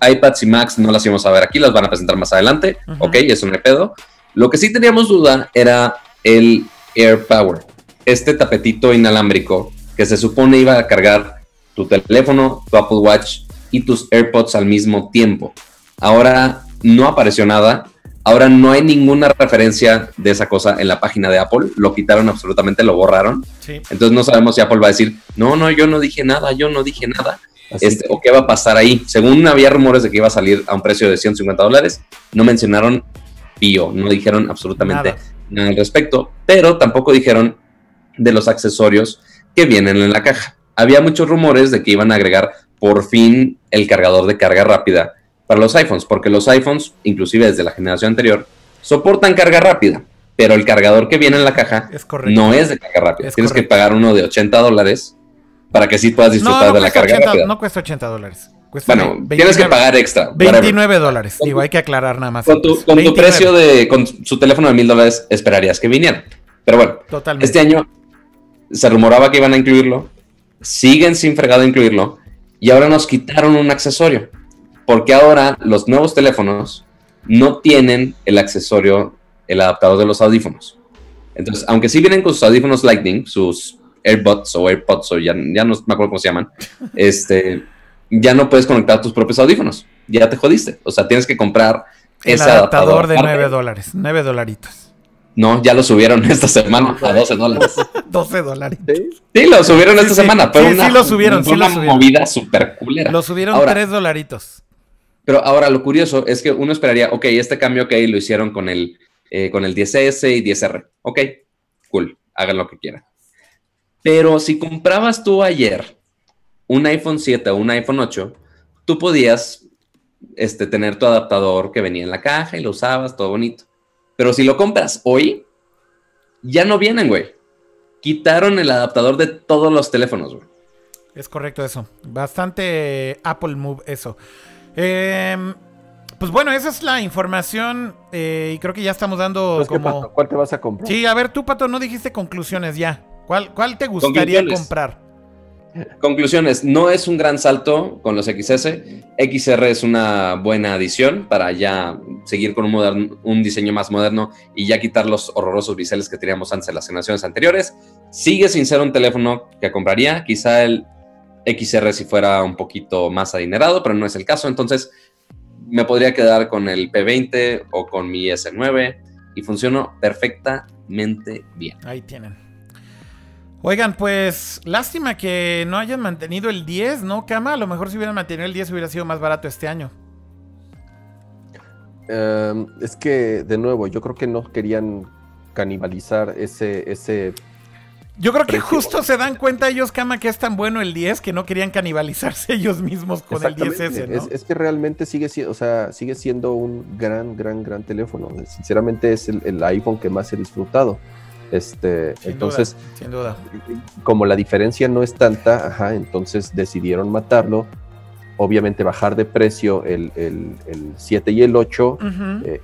iPads y Macs no las íbamos a ver aquí, las van a presentar más adelante. Ok, eso no hay pedo. Lo que sí teníamos duda era el Air Power, este tapetito inalámbrico que se supone iba a cargar tu teléfono, tu Apple Watch y tus AirPods al mismo tiempo. Ahora no apareció nada Ahora no hay ninguna referencia de esa cosa en la página de Apple. Lo quitaron absolutamente, lo borraron. Entonces no sabemos si Apple va a decir, no, no, yo no dije nada, yo no dije nada. Este, o qué va a pasar ahí. Según había rumores de que iba a salir a un precio de 150 dólares, no mencionaron pío, no dijeron absolutamente nada. al respecto, pero tampoco dijeron de los accesorios que vienen en la caja. Había muchos rumores de que iban a agregar por fin el cargador de carga rápida para los iPhones, porque los iPhones, inclusive desde la generación anterior, soportan carga rápida, pero el cargador que viene en la caja no es de carga rápida. Tienes que pagar uno de 80 dólares para que sí puedas disfrutar de la carga rápida. No cuesta 80 dólares. bueno, tienes que pagar extra. 29 dólares. Digo, hay que aclarar nada más. Con tu, precio de, con su teléfono de mil dólares, esperarías que viniera. Pero bueno, este año se rumoraba que iban a incluirlo, siguen sin fregado incluirlo, y ahora nos quitaron un accesorio porque ahora los nuevos teléfonos no tienen el accesorio, el adaptador de los audífonos. Entonces, aunque sí vienen con sus audífonos Lightning, sus AirBuds o AirPods, o ya, ya no me acuerdo cómo se llaman, este, ya no puedes conectar tus propios audífonos. Ya te jodiste. O sea, tienes que comprar el ese adaptador, de 9 dólares, 9 dolaritos. No, ya lo subieron esta semana a 12 dólares. 12 dólares. Sí, lo subieron esta semana. sí, sí, lo subieron. Fue una movida súper culera. Lo subieron 3 dolaritos. Pero ahora lo curioso es que uno esperaría, ok, este cambio, ok, lo hicieron con el, eh, con el 10S y 10R. Ok, cool, hagan lo que quieran. Pero si comprabas tú ayer un iPhone 7 o un iPhone 8, tú podías este, tener tu adaptador que venía en la caja y lo usabas, todo bonito. Pero si lo compras hoy, ya no vienen, güey. Quitaron el adaptador de todos los teléfonos, güey. Es correcto eso. Bastante Apple Move eso. Eh, pues bueno, esa es la información eh, y creo que ya estamos dando pues, como... ¿Cuál te vas a comprar? Sí, a ver, tú, Pato, no dijiste conclusiones ya. ¿Cuál, cuál te gustaría comprar? Conclusiones, no es un gran salto con los XS. XR es una buena adición para ya seguir con un, un diseño más moderno y ya quitar los horrorosos biseles que teníamos antes en las generaciones anteriores. Sigue sin ser un teléfono que compraría. Quizá el XR si fuera un poquito más adinerado, pero no es el caso. Entonces me podría quedar con el P20 o con mi S9 y funcionó perfectamente bien. Ahí tienen. Oigan, pues lástima que no hayan mantenido el 10, ¿no, Cama? A lo mejor si hubieran mantenido el 10 hubiera sido más barato este año. Em, es que, de nuevo, yo creo que no querían canibalizar ese, ese yo creo que justo se dan cuenta ellos, Kama, que es tan bueno el 10 que no querían canibalizarse ellos mismos con el 10S, ¿no? Es, que realmente sigue, o sea, sigue siendo un gran, gran, gran teléfono. Sinceramente es el, iPhone que más he disfrutado. Este, entonces, sin duda. como la diferencia no es tanta, ajá, entonces decidieron matarlo obviamente bajar de precio el, 7 y el 8 eh,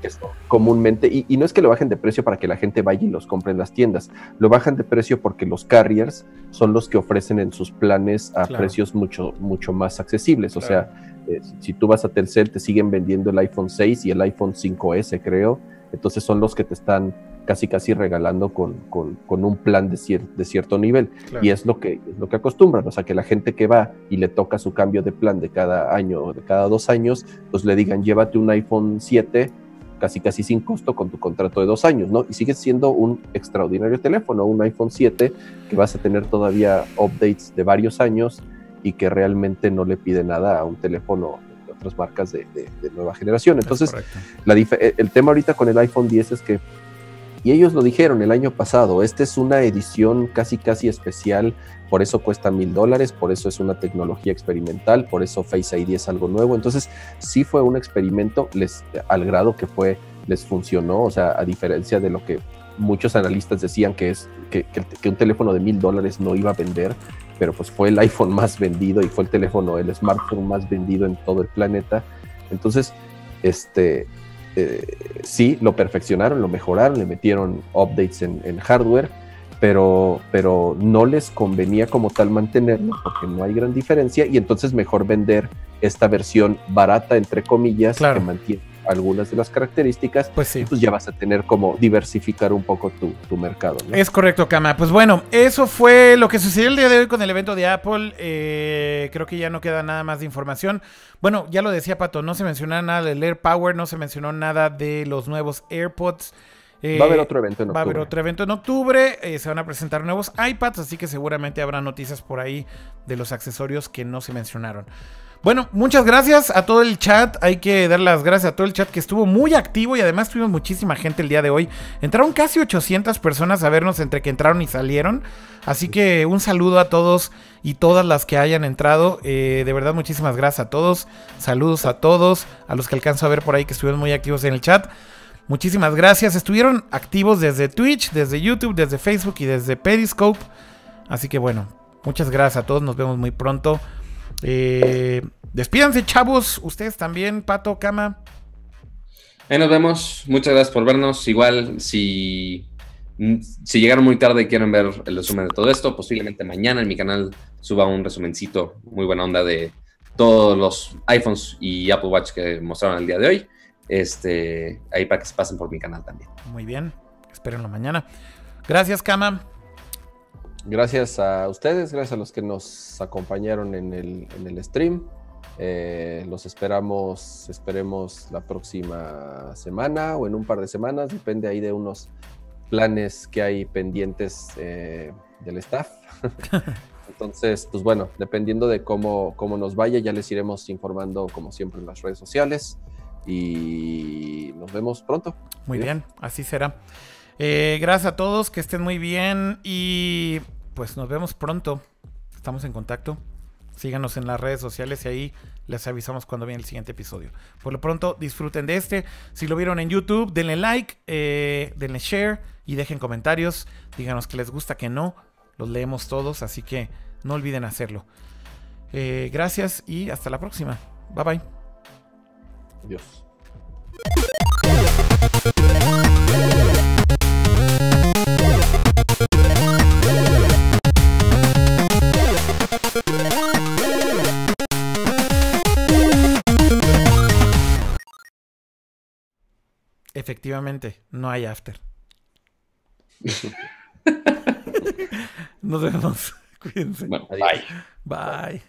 comúnmente, y, no es que lo bajen de precio para que la gente vaya y los compre en las tiendas, lo bajan de precio porque los carriers son los que ofrecen en sus planes a precios mucho, mucho más accesibles, o sea, eh, si tú vas a Telcel te siguen vendiendo el iPhone 6 y el iPhone 5S creo, entonces son los que te están casi casi regalando con, un plan de, de cierto nivel. Y es lo, que, es lo que acostumbran, o sea, que la gente que va y le toca su cambio de plan de cada año o de cada dos años, pues le digan, llévate un iPhone 7 casi casi sin costo con tu contrato de dos años, ¿no? Y sigue siendo un extraordinario teléfono, un iPhone 7 que vas a tener todavía updates de varios años y que realmente no le pide nada a un teléfono de otras marcas de, nueva generación. Entonces, la el tema ahorita con el iPhone 10 es que Y ellos lo dijeron el año pasado, esta es una edición casi casi especial, por eso cuesta mil dólares, por eso es una tecnología experimental, por eso Face ID es algo nuevo. Entonces sí fue un experimento les, al grado que fue, les funcionó, o sea, a diferencia de lo que muchos analistas decían que, es, que, que un teléfono de mil dólares no iba a vender, pero pues fue el iPhone más vendido y fue el teléfono, el smartphone más vendido en todo el planeta. Entonces, este, eh, sí, lo perfeccionaron, lo mejoraron, le metieron updates en, hardware, pero, pero no les convenía como tal mantenerlo porque no hay gran diferencia y entonces mejor vender esta versión barata, entre comillas, que mantiene algunas de las características, pues sí. Pues ya vas a tener como diversificar un poco tu, mercado. Es correcto, Kama. Pues bueno, eso fue lo que sucedió el día de hoy con el evento de Apple. Eh, creo que ya no queda nada más de información. Bueno, ya lo decía Pato, no se mencionó nada del Air Power, no se mencionó nada de los nuevos AirPods. va a haber otro evento en octubre. Va a haber otro evento en octubre. Eh, se van a presentar nuevos iPads, así que seguramente habrá noticias por ahí de los accesorios que no se mencionaron. Bueno, muchas gracias a todo el chat. Hay que dar las gracias a todo el chat que estuvo muy activo y además tuvimos muchísima gente el día de hoy. Entraron casi 800 personas a vernos entre que entraron y salieron. Así que un saludo a todos y todas las que hayan entrado. Eh, de verdad, muchísimas gracias a todos. Saludos a todos, a los que alcanzo a ver por ahí que estuvieron muy activos en el chat. Muchísimas gracias. Estuvieron activos desde Twitch, desde YouTube, desde Facebook y desde Periscope. Así que bueno, muchas gracias a todos. Nos vemos muy pronto. Eh, despídanse, chavos. Ustedes también, Pato, Cama. Ahí nos vemos. Muchas gracias por vernos. Igual, si, si llegaron muy tarde y quieren ver el resumen de todo esto, posiblemente mañana en mi canal suba un resumencito muy buena onda de todos los iPhones y Apple Watch que mostraron el día de hoy. Este, ahí para que se pasen por mi canal también. Muy bien. Espérenlo mañana. Gracias, Cama. Gracias a ustedes, gracias a los que nos acompañaron en el, en el stream. Eh, los esperamos, esperemos la próxima semana o en un par de semanas, depende ahí de unos planes que hay pendientes eh, del staff. Entonces, pues bueno, dependiendo de cómo, cómo nos vaya, ya les iremos informando como siempre en las redes sociales y nos vemos pronto. Muy bien, así será. Eh, gracias a todos, que estén muy bien y pues nos vemos pronto. Estamos en contacto. Síganos en las redes sociales y ahí les avisamos cuando viene el siguiente episodio. Por lo pronto, disfruten de este. Si lo vieron en YouTube, denle like, eh, denle share y dejen comentarios. Díganos que les gusta, que no. Los leemos todos, así que no olviden hacerlo. Eh, gracias y hasta la próxima. Bye bye. Adiós. Efectivamente, no hay after. Nos vemos. Cuídense. bye. Bye.